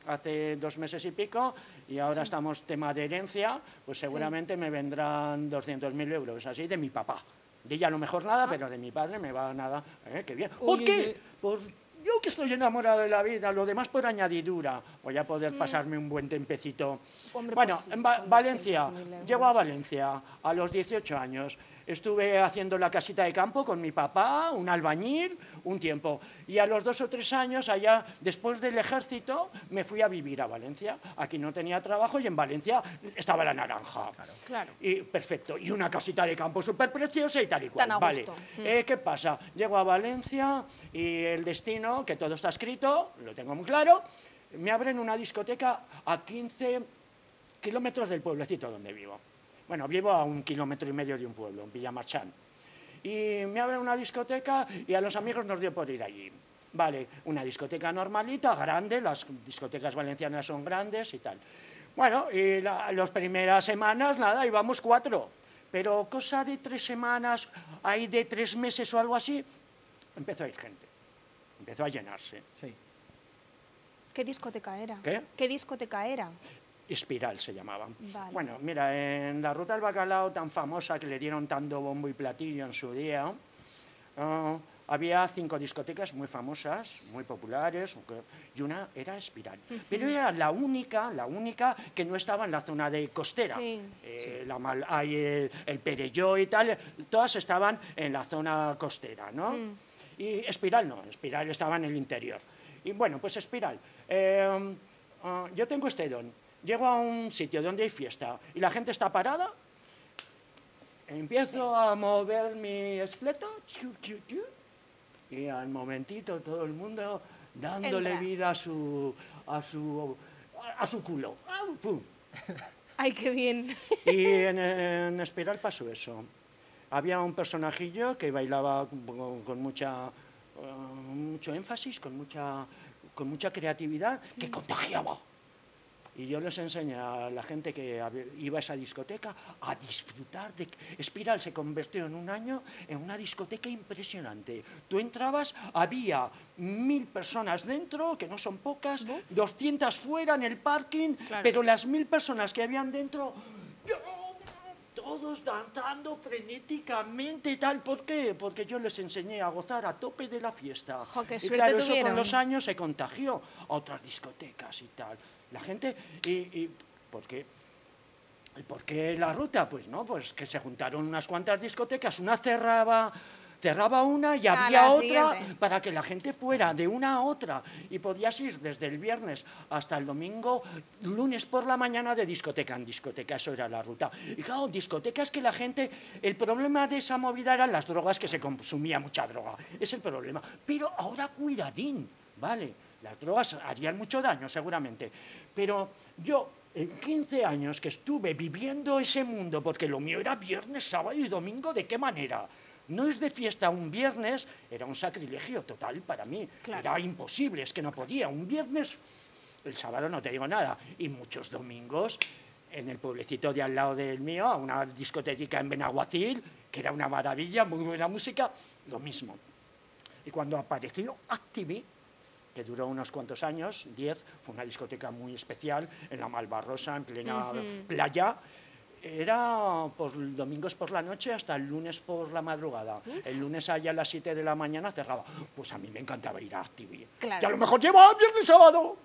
hace dos meses y pico y ahora estamos tema de herencia, pues Sí. seguramente me vendrán 200.000 euros, así, de mi papá. De ella a lo mejor nada, pero de mi padre me va nada. ¿eh? Qué bien. ¿Por uy, qué? uy. Por yo que estoy enamorado de la vida, lo demás por añadidura. Voy a poder Mm. pasarme un buen tempecito. Hombre, bueno, pues sí, en Va- Valencia, 200.000 euros. llego a Valencia a los 18 años. Estuve haciendo la casita de campo con mi papá, un albañil, un tiempo. Y a los dos o tres años, allá, después del ejército, me fui a vivir a Valencia. Aquí no tenía trabajo y en Valencia estaba la naranja. Claro. Y perfecto. Y una casita de campo súper preciosa y tal y cual. Tan a vale. gusto. Mm. Eh, ¿Qué pasa? Llego a Valencia y el destino, que todo está escrito, lo tengo muy claro, me abren una discoteca a 15 kilómetros del pueblecito donde vivo. Bueno, vivo a un kilómetro y medio de un pueblo, en Villamarchán. Y me abren una discoteca y a los amigos nos dio por ir allí. Vale, una discoteca normalita, grande, las discotecas valencianas son grandes y tal. Bueno, y la- las primeras semanas, nada, íbamos cuatro. Pero cosa de tres semanas, ahí de tres meses o algo así, empezó a ir gente. Empezó a llenarse. Sí. ¿Qué discoteca era? ¿Qué? ¿Qué discoteca era? Espiral se llamaban. Vale. Bueno, mira, en la ruta del bacalao tan famosa que le dieron tanto bombo y platillo en su día, había cinco discotecas muy famosas, muy populares, y una era Espiral. Pero era la única, la única que no estaba en la zona de costera. Sí. Eh, la Mal- hay el, el Perelló y tal, todas estaban en la zona costera, ¿no? Mm. Y Espiral no, Espiral estaba en el interior. Y bueno, pues Espiral. eh, ah, yo tengo este don. Llego a un sitio donde hay fiesta y la gente está parada, empiezo a mover mi esqueleto, y al momentito todo el mundo dándole Entra. vida a su, a su, a su culo. Ay, qué bien. Y en, en Espiral pasó eso. Había un personajillo que bailaba con, con mucha, eh, mucho énfasis, con mucha, con mucha creatividad, que contagiaba. Y yo les enseñé a la gente que iba a esa discoteca a disfrutar de... Espiral se convirtió en un año en una discoteca impresionante. Tú entrabas, había mil personas dentro, que no son pocas, 200 fuera en el parking, Claro. pero las mil personas que habían dentro todos danzando frenéticamente y tal. ¿Por qué? Porque yo les enseñé a gozar a tope de la fiesta. Jo, y claro, eso tuvieron. con los años se contagió a otras discotecas y tal. La gente, y, y ¿por qué? ¿Y por qué la ruta? Pues no, pues que se juntaron unas cuantas discotecas, una cerraba, cerraba una y había otra siguiente. para que la gente fuera de una a otra y podías ir desde el viernes hasta el domingo, lunes por la mañana de discoteca en discoteca, eso era la ruta. Y claro, discotecas que la gente, el problema de esa movida eran las drogas, que se consumía mucha droga, es el problema. Pero ahora cuidadín, ¿vale? Las drogas harían mucho daño seguramente, pero yo en 15 años que estuve viviendo ese mundo, porque lo mío era viernes, sábado y domingo, ¿de qué manera? No es de fiesta un viernes, era un sacrilegio total para mí. Claro. Era imposible, es que no podía. Un viernes, el sábado no te digo nada. Y muchos domingos, en el pueblecito de al lado del mío, a una discoteca en Benaguacil, que era una maravilla, muy buena música, lo mismo. Y cuando apareció Activi, que duró unos cuantos años, 10, fue una discoteca muy especial en la Malvarrosa, en plena playa, Era por domingos por la noche hasta el lunes por la madrugada. El lunes allá a las 7 de la mañana cerraba. Pues a mí me encantaba ir a Activi. Claro. Que a lo mejor llevaba viernes y sábado.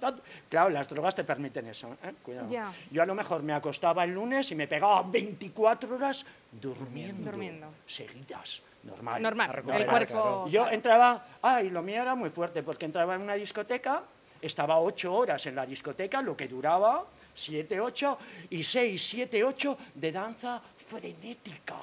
Claro, las drogas te permiten eso. ¿eh? Cuidado. Ya. Yo a lo mejor me acostaba el lunes y me pegaba 24 horas durmiendo. Durmiendo. Seguidas. Normal. Normal, A el recuperar, cuerpo... Yo entraba, ah, y lo mío era muy fuerte, porque entraba en una discoteca, estaba ocho horas en la discoteca, lo que duraba, siete, ocho, y seis, siete, ocho de danza frenética.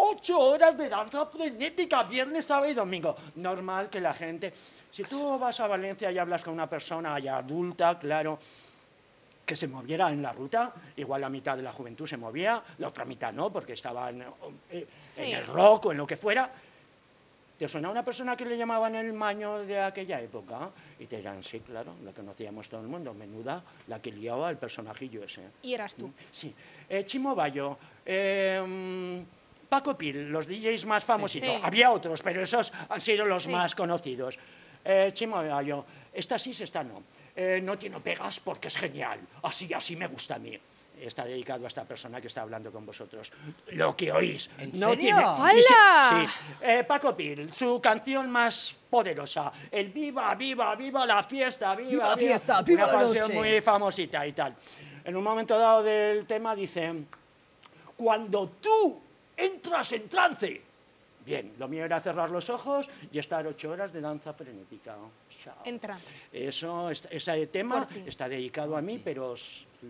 Ocho horas de danza frenética, viernes, sábado y domingo. Normal que la gente, si tú vas a Valencia y hablas con una persona ya adulta, claro, que se moviera en la ruta, igual la mitad de la juventud se movía, la otra mitad no, porque estaba en, eh, Sí. en el rock o en lo que fuera. ¿Te suena una persona que le llamaban el maño de aquella época? Y te dirán, sí, claro, lo conocíamos todo el mundo, menuda la que liaba el personajillo ese. Y eras tú. Sí. Eh, Chimo Bayo, eh, mm, Paco Pil, los DJs más famositos. Sí. Había otros, pero esos han sido los Sí. más conocidos. Eh, Chimo Bayo, esta sí, esta no. Eh, no tiene pegas porque es genial. Así, así me gusta a mí. Está dedicado a esta persona que está hablando con vosotros. Lo que oís. ¿En no serio? Tiene... ¡Hala! sí, sí. Eh, Paco Pil, su canción más poderosa, el Viva, Viva, Viva la fiesta, Viva, ¡Viva la fiesta, viva Una la canción noche! muy famosita y tal. En un momento dado del tema dice, cuando tú entras en trance. Bien, lo mío era cerrar los ojos y estar ocho horas de danza frenética. Chao. Entra. Eso, es- ese tema está dedicado a mí, pero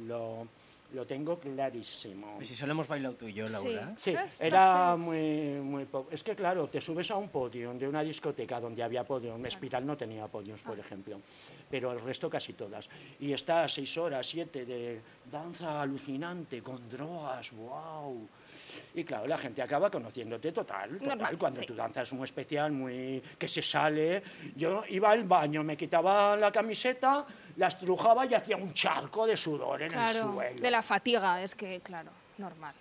lo, lo tengo clarísimo. Pues si solo hemos bailado tú y yo, Laura. Sí, Ah, está era sí. muy, muy poco. Es que, claro, te subes a un podium de una discoteca donde había podium. Espiral no tenía podiums, Ah. por ejemplo, pero el resto casi todas. Y está seis horas, siete de danza alucinante, con drogas, wow. Y claro, la gente acaba conociéndote total, total. Normal, cuando sí. tu danza es muy especial, muy que se sale. Yo iba al baño, me quitaba la camiseta, la estrujaba y hacía un charco de sudor en el Claro. suelo. De la fatiga, es que, claro, normal.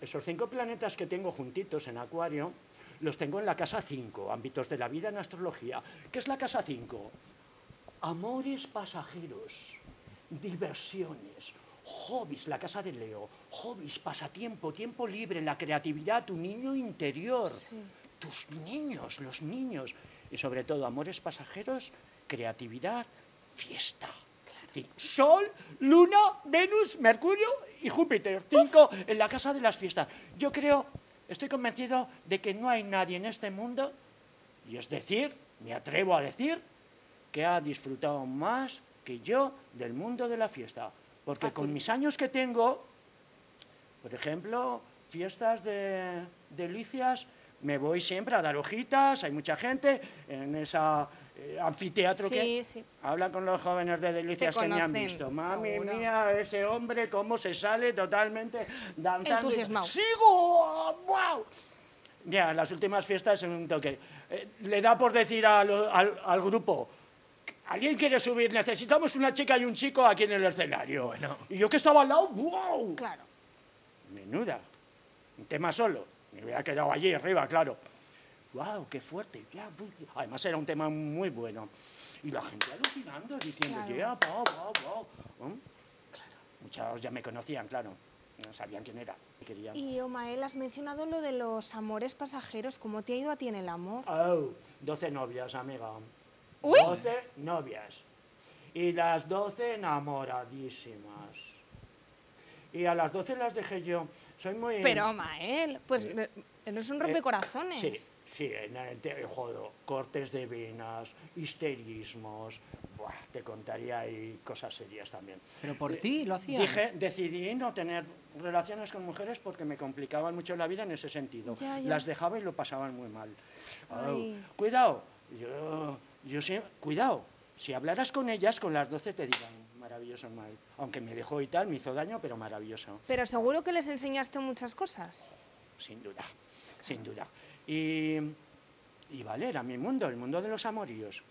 Esos cinco planetas que tengo juntitos en Acuario, los tengo en la casa 5, ámbitos de la vida en astrología. ¿Qué es la casa 5? Amores pasajeros, diversiones, hobbies, la casa de Leo, hobbies, pasatiempo, tiempo libre, la creatividad, tu niño interior, tus niños, los niños, y sobre todo amores pasajeros, creatividad, fiesta. Sol, Luna, Venus, Mercurio y Júpiter. Cinco en la casa de las fiestas. Yo creo, estoy convencido de que no hay nadie en este mundo, y es decir, me atrevo a decir, que ha disfrutado más que yo del mundo de la fiesta. Porque con mis años que tengo, por ejemplo, fiestas de delicias, me voy siempre a dar hojitas, hay mucha gente en esa eh, anfiteatro que Sí, sí. hablan con los jóvenes de delicias que me han conocen, visto. Mami seguro. mía, ese hombre cómo se sale totalmente danzando. Entusiasmado. ¡Sigo! ¡Wow! En las últimas fiestas en un toque. eh, le da por decir a lo- al, al grupo, ¿alguien quiere subir? Necesitamos una chica y un chico aquí en el escenario. Y yo que estaba al lado, ¡wow! Claro. Menuda. Un tema solo. Me hubiera quedado allí arriba, claro. ¡Wow! ¡Qué fuerte! ya, Además era un tema muy bueno. Y la gente alucinando, diciendo, Claro. ¡ya, wow, wow, wow! ¿Mm? Muchos ya me conocían, claro. No sabían quién era. Querían. Y Omael, has mencionado lo de los amores pasajeros. ¿Cómo te ha ido a ti en el amor? Oh, 12 novias, amiga. ¡Uy! 12 novias. Y las 12 enamoradísimas. Y a las 12 las dejé yo. Soy muy... Pero Omael, pues eh, eres un rompecorazones. Sí, sí, en el te- jodo, cortes de venas, histerismos. Buah, te contaría ahí cosas serias también. Pero por ti lo hacía. Dije, decidí no tener relaciones con mujeres porque me complicaban mucho la vida en ese sentido. Ya, ya. Las dejaba y lo pasaban muy mal. Cuidado, yo, yo sé, cuidado. Si hablaras con ellas, con las 12 te dirán, maravilloso, mal. Aunque me dejó y tal, me hizo daño, pero maravilloso. Pero seguro que les enseñaste muchas cosas. Sin duda, sin duda. Y, y vale, era mi mundo, el mundo de los amoríos.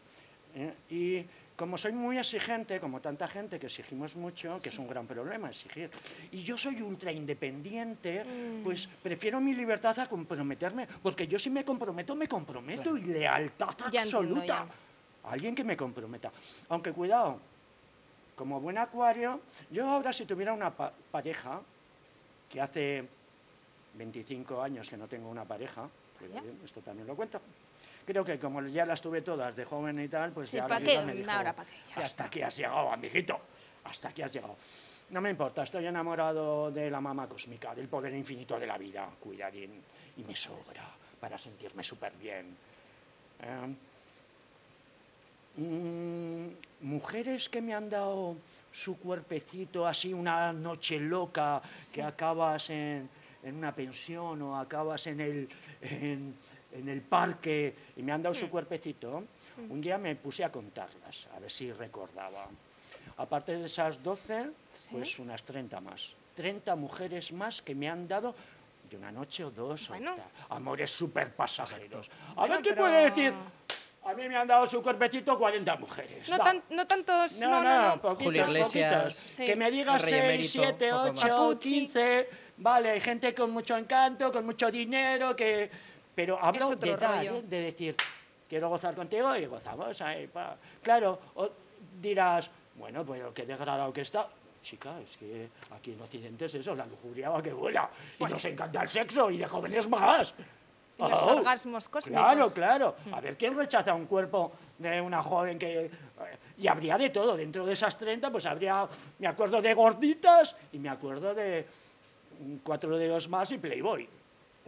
¿eh? Y como soy muy exigente, como tanta gente que exigimos mucho, que es un gran problema exigir, y yo soy ultra independiente, Mm. pues prefiero mi libertad a comprometerme, porque yo si me comprometo, me comprometo y lealtad Ya absoluta. Alguien que me comprometa. Aunque cuidado, como buen acuario, yo ahora si tuviera una pa- pareja, que hace 25 años que no tengo una pareja, cuidadín, esto también lo cuento. Creo que como ya las tuve todas de joven y tal, pues Sí, ya ¿pa' la qué? me dijo, Ahora, ¿pa' qué? Ya hasta aquí has llegado, amiguito, hasta aquí has llegado. No me importa, estoy enamorado de la mama cósmica, del poder infinito de la vida, cuidadín, y me sobra para sentirme súper bien. Eh, mujeres que me han dado su cuerpecito así una noche loca, que acabas en, en una pensión o acabas en el, en, en el parque y me han dado Mm. su cuerpecito, un día me puse a contarlas, a ver si recordaba. Aparte de esas 12, Sí. pues unas 30 más. 30 mujeres más que me han dado de una noche o dos. o Bueno. tal. Amores súper pasajeros. A Bueno, ver qué pero- puede decir. A mí me han dado su cuerpecito 40 mujeres. No, tan- no tantos. No, No, no, no. poquitos, Julio Iglesias. Sí. Que me digas Rey 6, emérito, 7, poco 8, más. Papuchi. 15. Vale, hay gente con mucho encanto, con mucho dinero, que... Pero hablo de dar. ¿eh? de decir, quiero gozar contigo y gozamos. ahí, pa. Claro, o dirás, bueno, pero qué degradado que está. Chica, es que aquí en Occidente es eso, la lujuria va que vuela. Y nos encanta el sexo y de jóvenes más. Y los Oh, orgasmos cósmicos. Claro, claro. A ver, ¿quién rechaza un cuerpo de una joven que... eh, Y habría de todo. Dentro de esas 30, pues habría... Me acuerdo de gorditas y me acuerdo de mm, cuatro dedos más y Playboy.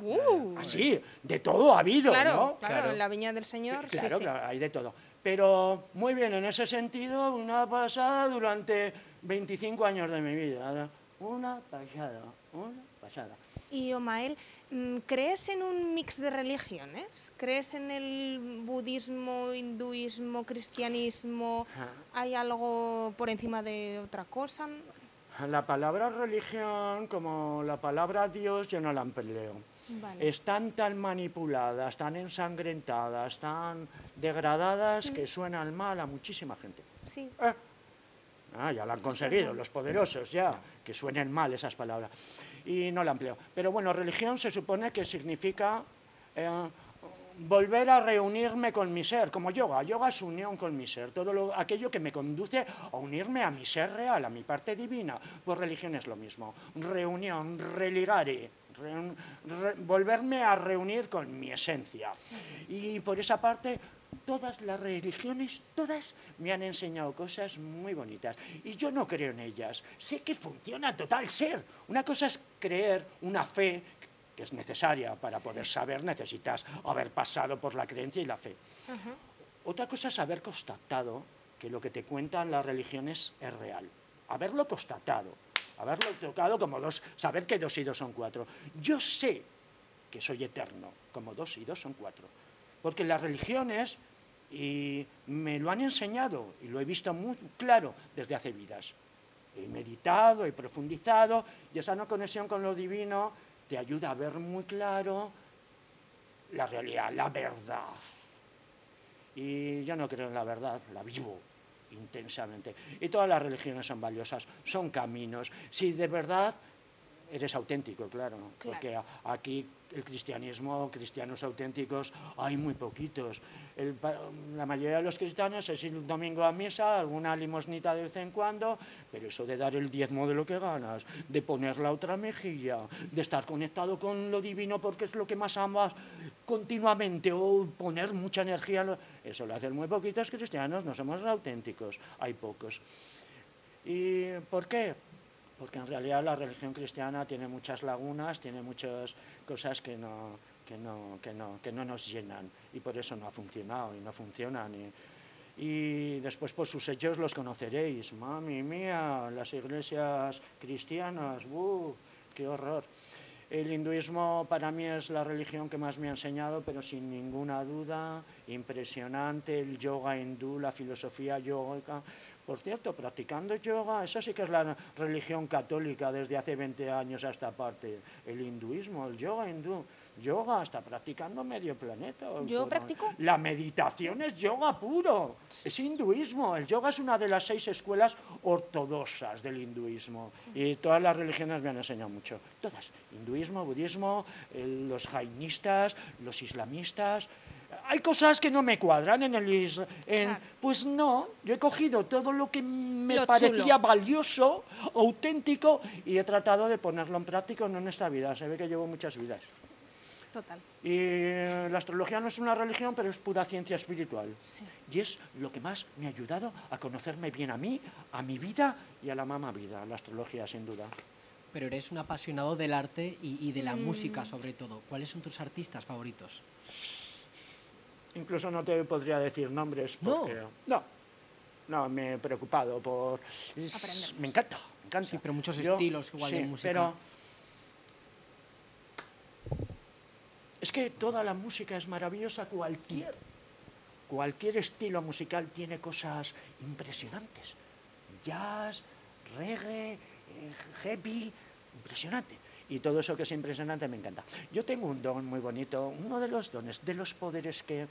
Uh, Así, de todo ha habido, claro, ¿no? claro, Claro. en la viña del Señor. sí, Claro, sí. claro, hay de todo. Pero muy bien, en ese sentido, una pasada durante 25 años de mi vida. Una pasada, una pasada. Y Omael, mm, ¿crees en un mix de religiones? ¿Crees en el budismo, hinduismo, cristianismo? ¿Hay algo por encima de otra cosa? La palabra religión, como la palabra Dios, yo no la empleo. Vale. Están tan manipuladas, tan ensangrentadas, tan degradadas que suenan mal a muchísima gente. Sí. Eh, Ah, ya lo han conseguido, los poderosos ya, que suenen mal esas palabras. Y no la empleo. Pero bueno, religión se supone que significa eh, volver a reunirme con mi ser, como yoga. Yoga es unión con mi ser, todo lo, aquello que me conduce a unirme a mi ser real, a mi parte divina. Pues religión es lo mismo. Reunión, religare. re- volverme a reunir con mi esencia. Y por esa parte, todas las religiones, todas me han enseñado cosas muy bonitas. Y yo no creo en ellas. Sé que funcionan total ser. Una cosa es creer una fe que es necesaria para poder saber, necesitas haber pasado por la creencia y la fe. Otra cosa es haber constatado que lo que te cuentan las religiones es real. Haberlo constatado, haberlo tocado como dos, saber que dos y dos son cuatro. Yo sé que soy eterno, como dos y dos son cuatro. Porque las religiones, y me lo han enseñado, y lo he visto muy claro desde hace vidas. He meditado, he profundizado, y esa no conexión con lo divino te ayuda a ver muy claro la realidad, la verdad. Y yo no creo en la verdad, la vivo intensamente. Y todas las religiones son valiosas, son caminos. Si de verdad eres auténtico, claro, Claro. porque aquí el cristianismo, cristianos auténticos, hay muy poquitos. La mayoría de los cristianos es ir domingo a misa, alguna limosnita de vez en cuando, pero eso de dar el diezmo de lo que ganas, de poner la otra mejilla, de estar conectado con lo divino porque es lo que más amas continuamente o poner mucha energía, eso lo hacen muy poquitos cristianos, no somos auténticos, hay pocos. ¿Y por qué? Porque en realidad la religión cristiana tiene muchas lagunas, tiene muchas cosas que no, que no, que no, que no nos llenan y por eso no ha funcionado y no funcionan. Y, y después por sus hechos los conoceréis. Mami mía, las iglesias cristianas, ¡buh! ¡Qué horror! El hinduismo para mí es la religión que más me ha enseñado, pero sin ninguna duda, impresionante, el yoga hindú, la filosofía yoga. Por cierto, practicando yoga, esa sí que es la religión católica desde hace 20 años a esta parte, el hinduismo, el yoga hindú. Yoga está practicando medio planeta. ¿Yo practico? La meditación es yoga puro, es hinduismo. El yoga es una de las seis escuelas ortodoxas del hinduismo y todas las religiones me han enseñado mucho. Todas, hinduismo, budismo, el- los jainistas, los islamistas, hay cosas que no me cuadran en el en- Claro. Pues no, yo he cogido todo lo que me Lo parecía chulo. valioso, auténtico, y he tratado de ponerlo en práctica no en esta vida. Se ve que llevo muchas vidas. Total. Y eh, la astrología no es una religión, pero es pura ciencia espiritual. Sí. Y es lo que más me ha ayudado a conocerme bien a mí, a mi vida y a la mamá vida, la astrología, sin duda. Pero eres un apasionado del arte y, y de la Mm. música, sobre todo. ¿Cuáles son tus artistas favoritos? Incluso no te podría decir nombres No. porque... No. No, me he preocupado por... es- me encanta, me encanta. Sí, pero muchos Yo- estilos igual de sí, música. pero... Es que toda la música es maravillosa, cualquier, cualquier estilo musical tiene cosas impresionantes. Jazz, reggae, eh, heavy, impresionante. Y todo eso que es impresionante me encanta. Yo tengo un don muy bonito, uno de los dones, de los poderes que,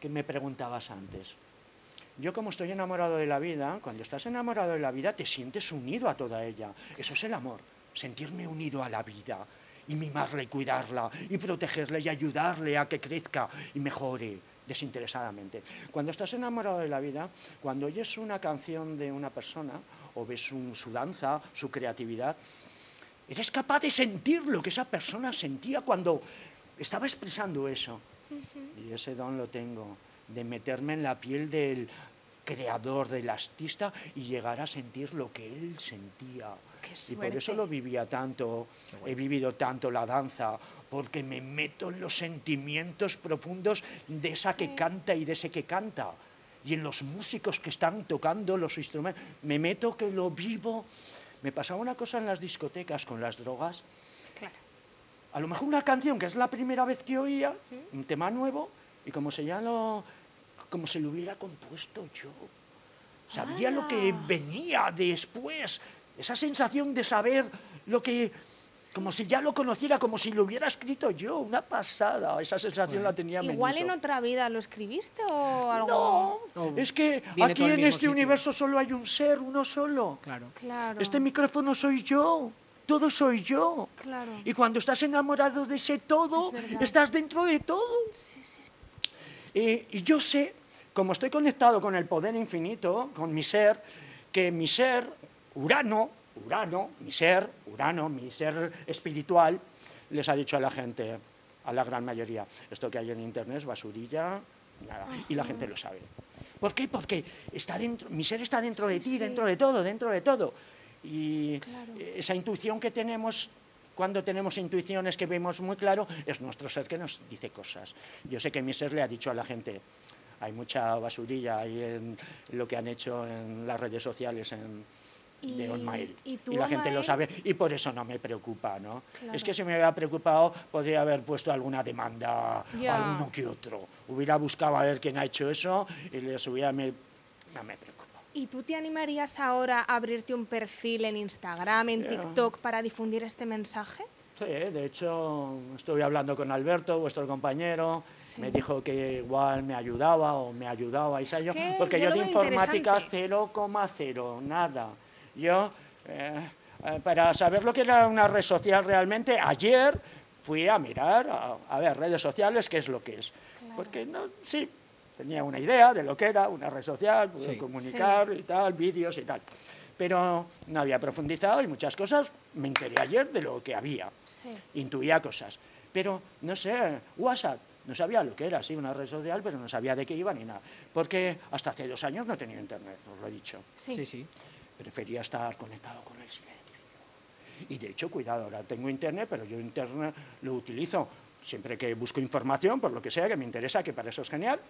que me preguntabas antes. Yo como estoy enamorado de la vida, cuando estás enamorado de la vida te sientes unido a toda ella. Eso es el amor, sentirme unido a la vida y mimarla y cuidarla y protegerla y ayudarle a que crezca y mejore desinteresadamente. Cuando estás enamorado de la vida, cuando oyes una canción de una persona o ves su danza, su creatividad, eres capaz de sentir lo que esa persona sentía cuando estaba expresando eso. Y ese don lo tengo, de meterme en la piel del creador, del artista y llegar a sentir lo que él sentía. Y por eso lo vivía tanto, he vivido tanto la danza, porque me meto en los sentimientos profundos de esa que canta y de ese que canta. Y en los músicos que están tocando los instrumentos, me meto que lo vivo. Me pasaba una cosa en las discotecas con las drogas, Claro. a lo mejor una canción que es la primera vez que oía, un tema nuevo, y como si ya lo, como si lo hubiera compuesto yo. Sabía lo que Ah. venía después, esa sensación de saber lo que, como si ya lo conociera, como si lo hubiera escrito yo, una pasada, esa sensación la tenía Igual en otra vida lo escribiste o algo. No, No, es que viene aquí en este sitio. universo solo hay un ser, uno solo. Claro. Claro. Este micrófono soy yo, todo soy yo. Claro. Y cuando estás enamorado de ese todo, Es estás dentro de todo. Sí, sí, sí. Y, y yo sé, como estoy conectado con el poder infinito, con mi ser, que mi ser, Urano, Urano, mi ser, Urano, mi ser espiritual, les ha dicho a la gente, a la gran mayoría, esto que hay en internet es basurilla, nada. Y la gente lo sabe. ¿Por qué? Porque está dentro, mi ser está dentro de ti, sí. dentro de todo, dentro de todo. Y Claro. esa intuición que tenemos cuando tenemos intuiciones que vemos muy claro, es nuestro ser que nos dice cosas. Yo sé que mi ser le ha dicho a la gente, hay mucha basurilla ahí en lo que han hecho en las redes sociales en, de Y- Onmail. y tú, la gente lo sabe y por eso no me preocupa, ¿no? Claro. Es que si me hubiera preocupado podría haber puesto alguna demanda Ya. a uno que otro. Hubiera buscado a ver quién ha hecho eso y les hubiera... Me, no me preocupa. ¿Y tú te animarías ahora a abrirte un perfil en Instagram, en Ya. TikTok para difundir este mensaje? Sí, de hecho, estuve hablando con Alberto, vuestro compañero, Sí. me dijo que igual me ayudaba o me ayudaba, Es yo, que porque yo yo de informática interesante. 0,0, nada. Yo, eh, eh, para saber lo que era una red social realmente, ayer fui a mirar, a, a ver, redes sociales, qué es lo que es. Claro. Porque no, sí, tenía una idea de lo que era una red social, poder Sí. comunicar y tal, vídeos y tal. Pero no había profundizado y muchas cosas me enteré ayer de lo que había Sí. intuía cosas. Pero, no sé, WhatsApp, no sabía lo que era, sí, una red social, pero no sabía de qué iba ni nada. Porque hasta hace dos años no tenía internet, os lo he dicho. Sí. Sí, sí. Prefería estar conectado con el silencio. Y de hecho, cuidado, ahora tengo internet, pero yo internet lo utilizo siempre que busco información, por lo que sea, que me interesa, que para eso es genial.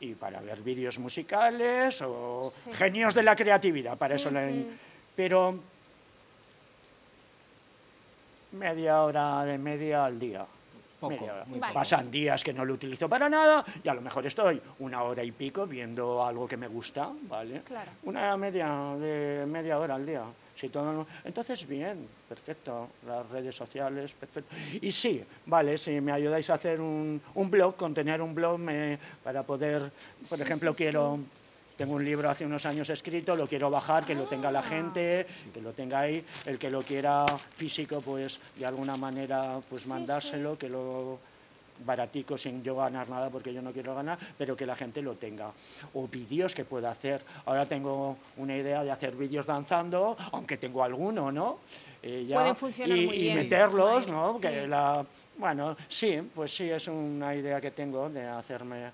Y para ver vídeos musicales o Sí. genios de la creatividad, para eso. la-. Pero media hora de media al día. Poco, Media hora. muy Vale. Pasan días que no lo utilizo para nada y a lo mejor estoy una hora y pico viendo algo que me gusta, ¿vale? Claro. Una media de media hora al día. Si todo no- Entonces, bien, perfecto. Las redes sociales, perfecto. Y sí, vale, si me ayudáis a hacer un, un blog, con tener un blog me- para poder, por Sí, ejemplo, sí, quiero... Tengo un libro hace unos años escrito, lo quiero bajar, que lo tenga la Ah. gente, que lo tenga ahí. El que lo quiera físico, pues de alguna manera, pues mandárselo, que lo baratico sin yo ganar nada porque yo no quiero ganar, pero que la gente lo tenga. O vídeos que pueda hacer. Ahora tengo una idea de hacer vídeos danzando, aunque tengo alguno, ¿no? Eh, Pueden funcionar y, muy y bien. meterlos, ¿no? Que la, bueno, sí, pues sí, es una idea que tengo de hacerme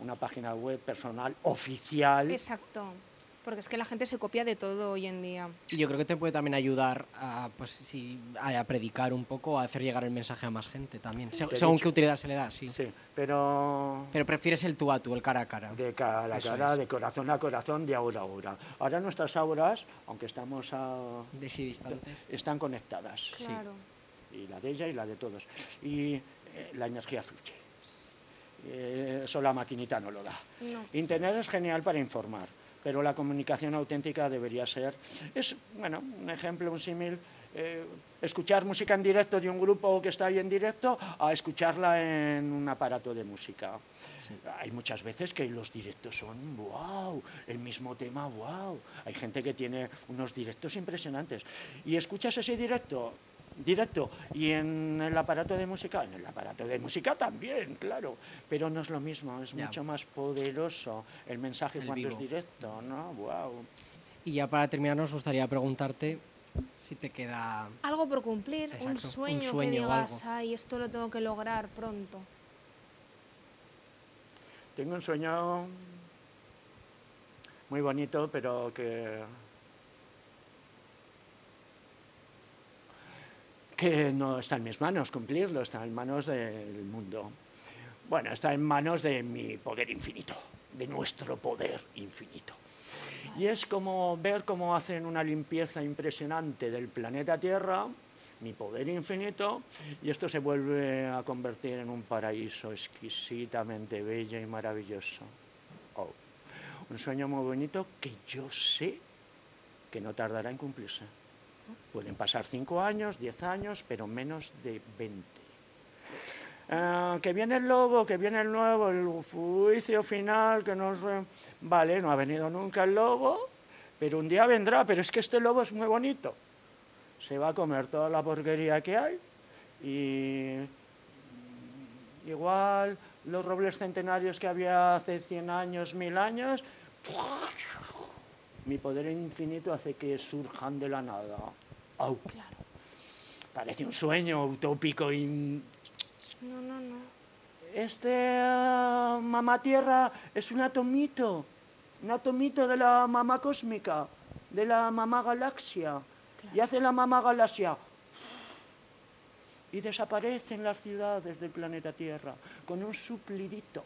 una página web personal oficial. Exacto. Porque es que la gente se copia de todo hoy en día. Y yo creo que te puede también ayudar a, pues, sí, a, predicar un poco, a hacer llegar el mensaje a más gente también. Se- según dicho. qué utilidad se le da, sí. Sí, pero Pero prefieres el tú a tú, el cara a cara. de cara a Eso cara, es. de corazón a corazón, de aura a aura. Ahora nuestras auras, aunque estamos a, De sí distantes. están conectadas. Claro. y la de ella y la de todos. Y eh, la energía fluye. Eh, eso la maquinita no lo da. No. Internet es genial para informar, pero la comunicación auténtica debería ser, es, bueno, un ejemplo, un símil, eh, escuchar música en directo de un grupo que está ahí en directo a escucharla en un aparato de música. Hay muchas veces que los directos son wow, el mismo tema wow. Hay gente que tiene unos directos impresionantes. Y escuchas ese directo directo y en el aparato de música, en el aparato de música también, claro, pero no es lo mismo, es Ya. mucho más poderoso el mensaje El cuando vivo. es directo, ¿no? Wow. Y ya para terminar nos gustaría preguntarte si te queda... Algo por cumplir, un Exacto, un sueño, sueño que digas, ay, esto lo tengo que lograr pronto. Tengo un sueño muy bonito, pero que que no está en mis manos cumplirlo, está en manos del mundo. Bueno, está en manos de mi poder infinito, de nuestro poder infinito. Y es como ver cómo hacen una limpieza impresionante del planeta Tierra, mi poder infinito, y esto se vuelve a convertir en un paraíso exquisitamente bello y maravilloso. Oh, un sueño muy bonito que yo sé que no tardará en cumplirse. Pueden pasar cinco años, diez años, pero menos de 20. Ah, que viene el lobo, que viene el nuevo, el juicio final, que no. Vale, no ha venido nunca el lobo, pero un día vendrá. Pero es que este lobo es muy bonito. Se va a comer toda la porquería que hay y igual los robles centenarios que había hace 100 años, 1000 años, mi poder infinito hace que surjan de la nada. Au. Claro. Parece un sueño utópico y No, no, no. este ah, mamá tierra es un atomito, un atomito de la mamá cósmica, de la mamá galaxia. Y hace la mamá galaxia y desaparecen las ciudades del planeta Tierra con un suplidito.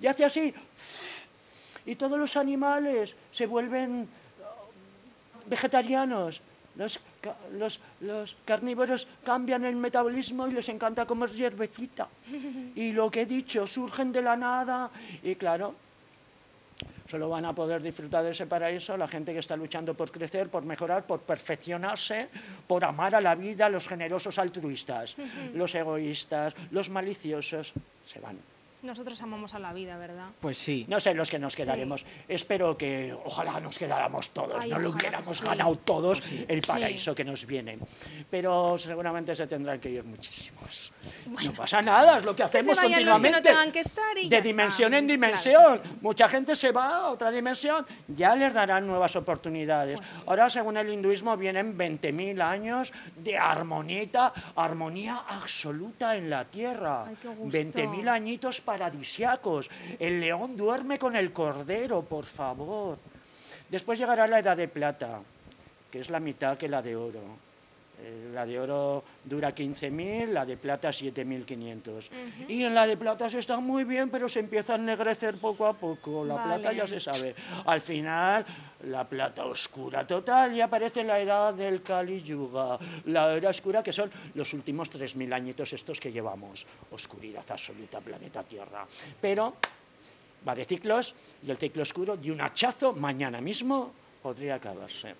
Y hace así y todos los animales se vuelven ah, vegetarianos. Los, los, los carnívoros cambian el metabolismo y les encanta comer hierbecita. Y lo que he dicho, surgen de la nada y claro, solo van a poder disfrutar de ese paraíso la gente que está luchando por crecer, por mejorar, por perfeccionarse, por amar a la vida, los generosos altruistas, los egoístas, los maliciosos, se van. Nosotros amamos a la vida, ¿verdad? Pues sí. No sé los que nos quedaremos. Espero que ojalá nos quedáramos todos, Ay, no lo que hubiéramos sí. ganado todos Sí. el Sí. paraíso que nos viene. Pero seguramente se tendrán que ir muchísimos. No pasa nada, es lo que hacemos se vayan los que no continuamente. tengan que estar y de ya dimensión está. en Claro que dimensión. Mucha gente se va a otra dimensión, ya les darán nuevas oportunidades. Pues Ahora, según el hinduismo, vienen 20.000 años de armonía, armonía absoluta en la tierra. Ay, qué gusto. 20.000 añitos paradisiacos. El león duerme con el cordero, por favor. Después llegará la edad de plata, que es la mitad que la de oro. Eh, La de oro dura 15.000, la de plata 7.500. Y en la de plata se está muy bien, pero se empieza a ennegrecer poco a poco. La plata Vale. ya se sabe. Al final, la plata oscura total y aparece la edad del Kali Yuga. La era oscura que son los últimos 3.000 añitos estos que llevamos. Oscuridad absoluta, planeta Tierra. Pero va de ciclos y el ciclo oscuro de un hachazo mañana mismo podría acabarse.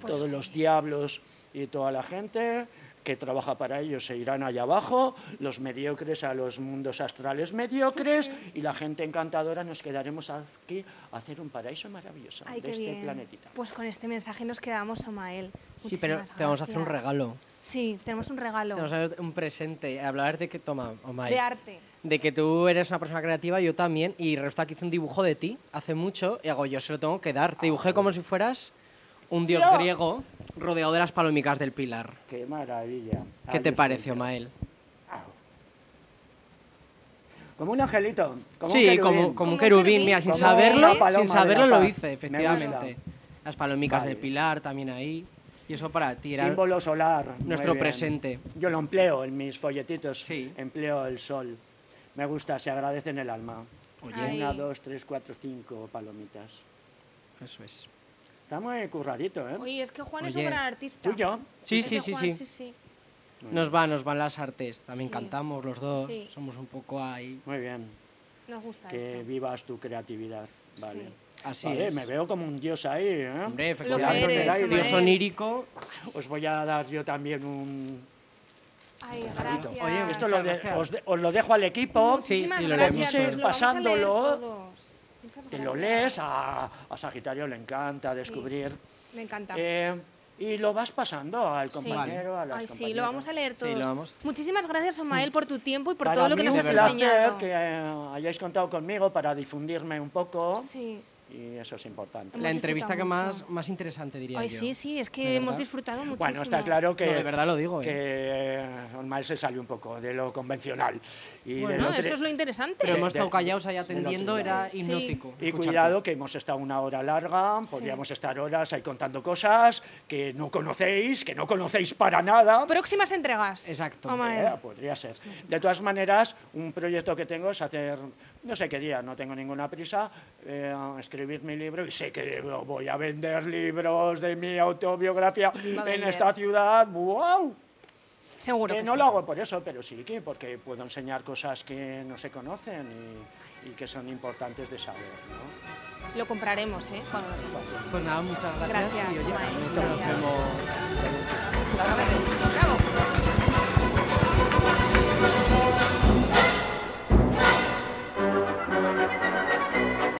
Pues Todos sí. los diablos y toda la gente que trabaja para ellos se irán allá abajo, los mediocres a los mundos astrales mediocres y la gente encantadora nos quedaremos aquí a hacer un paraíso maravilloso Ay, de este bien. planetita. Pues con este mensaje nos quedamos, Somael. Sí, pero Muchísimas te vamos a hacer un gracias. regalo. Sí, tenemos un regalo Te vamos a hacer un presente. Hablar de que, toma, Omay, de arte. de que tú eres una persona creativa, yo también, y resulta que hice un dibujo de ti hace mucho, y hago, yo se lo tengo que dar. Te dibujé como si fueras un dios Yo. griego rodeado de las palomicas del pilar. ¡Qué maravilla! ¿Qué te parece. Omael? Como un angelito. Como un Sí, querubín. como, como un un querubín, querubín. mira, sin Como saberlo, paloma sin saberlo lo hice, Me efectivamente. Las palomicas del pilar también ahí. Y eso para ti era Símbolo solar. nuestro presente. Yo lo empleo en mis folletitos. Sí. Empleo el sol. Me gusta, se agradece en el alma. Oye, Ay. Una, dos, tres, cuatro, cinco palomitas. eso es. Está muy curradito, ¿eh? Oye, es que Juan es un gran artista. ¿Tuyo? Sí, sí, sí, Juan, sí. sí, sí. Nos van, nos van las artes. También Sí. cantamos los dos. Sí. Somos un poco ahí. Muy bien. Nos gusta Que esto. vivas tu creatividad. Vale. Sí. Así Vale, es. me veo como un dios ahí, ¿eh? Hombre, Lo que efectivamente. Dios onírico. Os voy a dar yo también un... Ay, gracias. Oye, Esto lo de- os, de- os lo dejo al equipo. Muchísimas Sí, sí, lo gracias. lo vamos a leer Pasándolo. Te lo lees, a, a Sagitario le encanta descubrir. Me encanta. Eh, y lo vas pasando al Sí. compañero, a las Ay, sí, lo vamos a leer Sí, todos. vamos. Muchísimas gracias, Omael, por tu tiempo y por Para todo lo que nos un has placer enseñado. que eh, hayáis contado conmigo para difundirme un poco Sí. Y eso es importante. La entrevista que más, más interesante, diría Ay, yo. sí, sí, es que ¿De hemos verdad? disfrutado muchísimo. Bueno, está claro que, No, de verdad lo digo, ¿eh? que eh, Osmael se salió un poco de lo convencional. Y de Bueno, eso es lo interesante. Pero de- hemos estado callados ahí atendiendo, era Sí. hipnótico. Y escucharte. cuidado que hemos estado una hora larga, podríamos estar horas ahí contando cosas que no conocéis, que no conocéis para nada. Próximas entregas. Exacto. Eh, podría ser. De todas maneras, un proyecto que tengo es hacer, no sé qué día, no tengo ninguna prisa, eh, escribir mi libro y sé que voy a vender libros de mi autobiografía en esta ciudad. ¡Wow! Seguro Que que no sí. lo hago por eso, pero sí que porque puedo enseñar cosas que no se conocen y, y que son importantes de saber. ¿no? Lo compraremos, ¿eh? Cuando lo digas. Pues nada, muchas gracias. Gracias, y oye, nos Gracias. vemos. Bravo.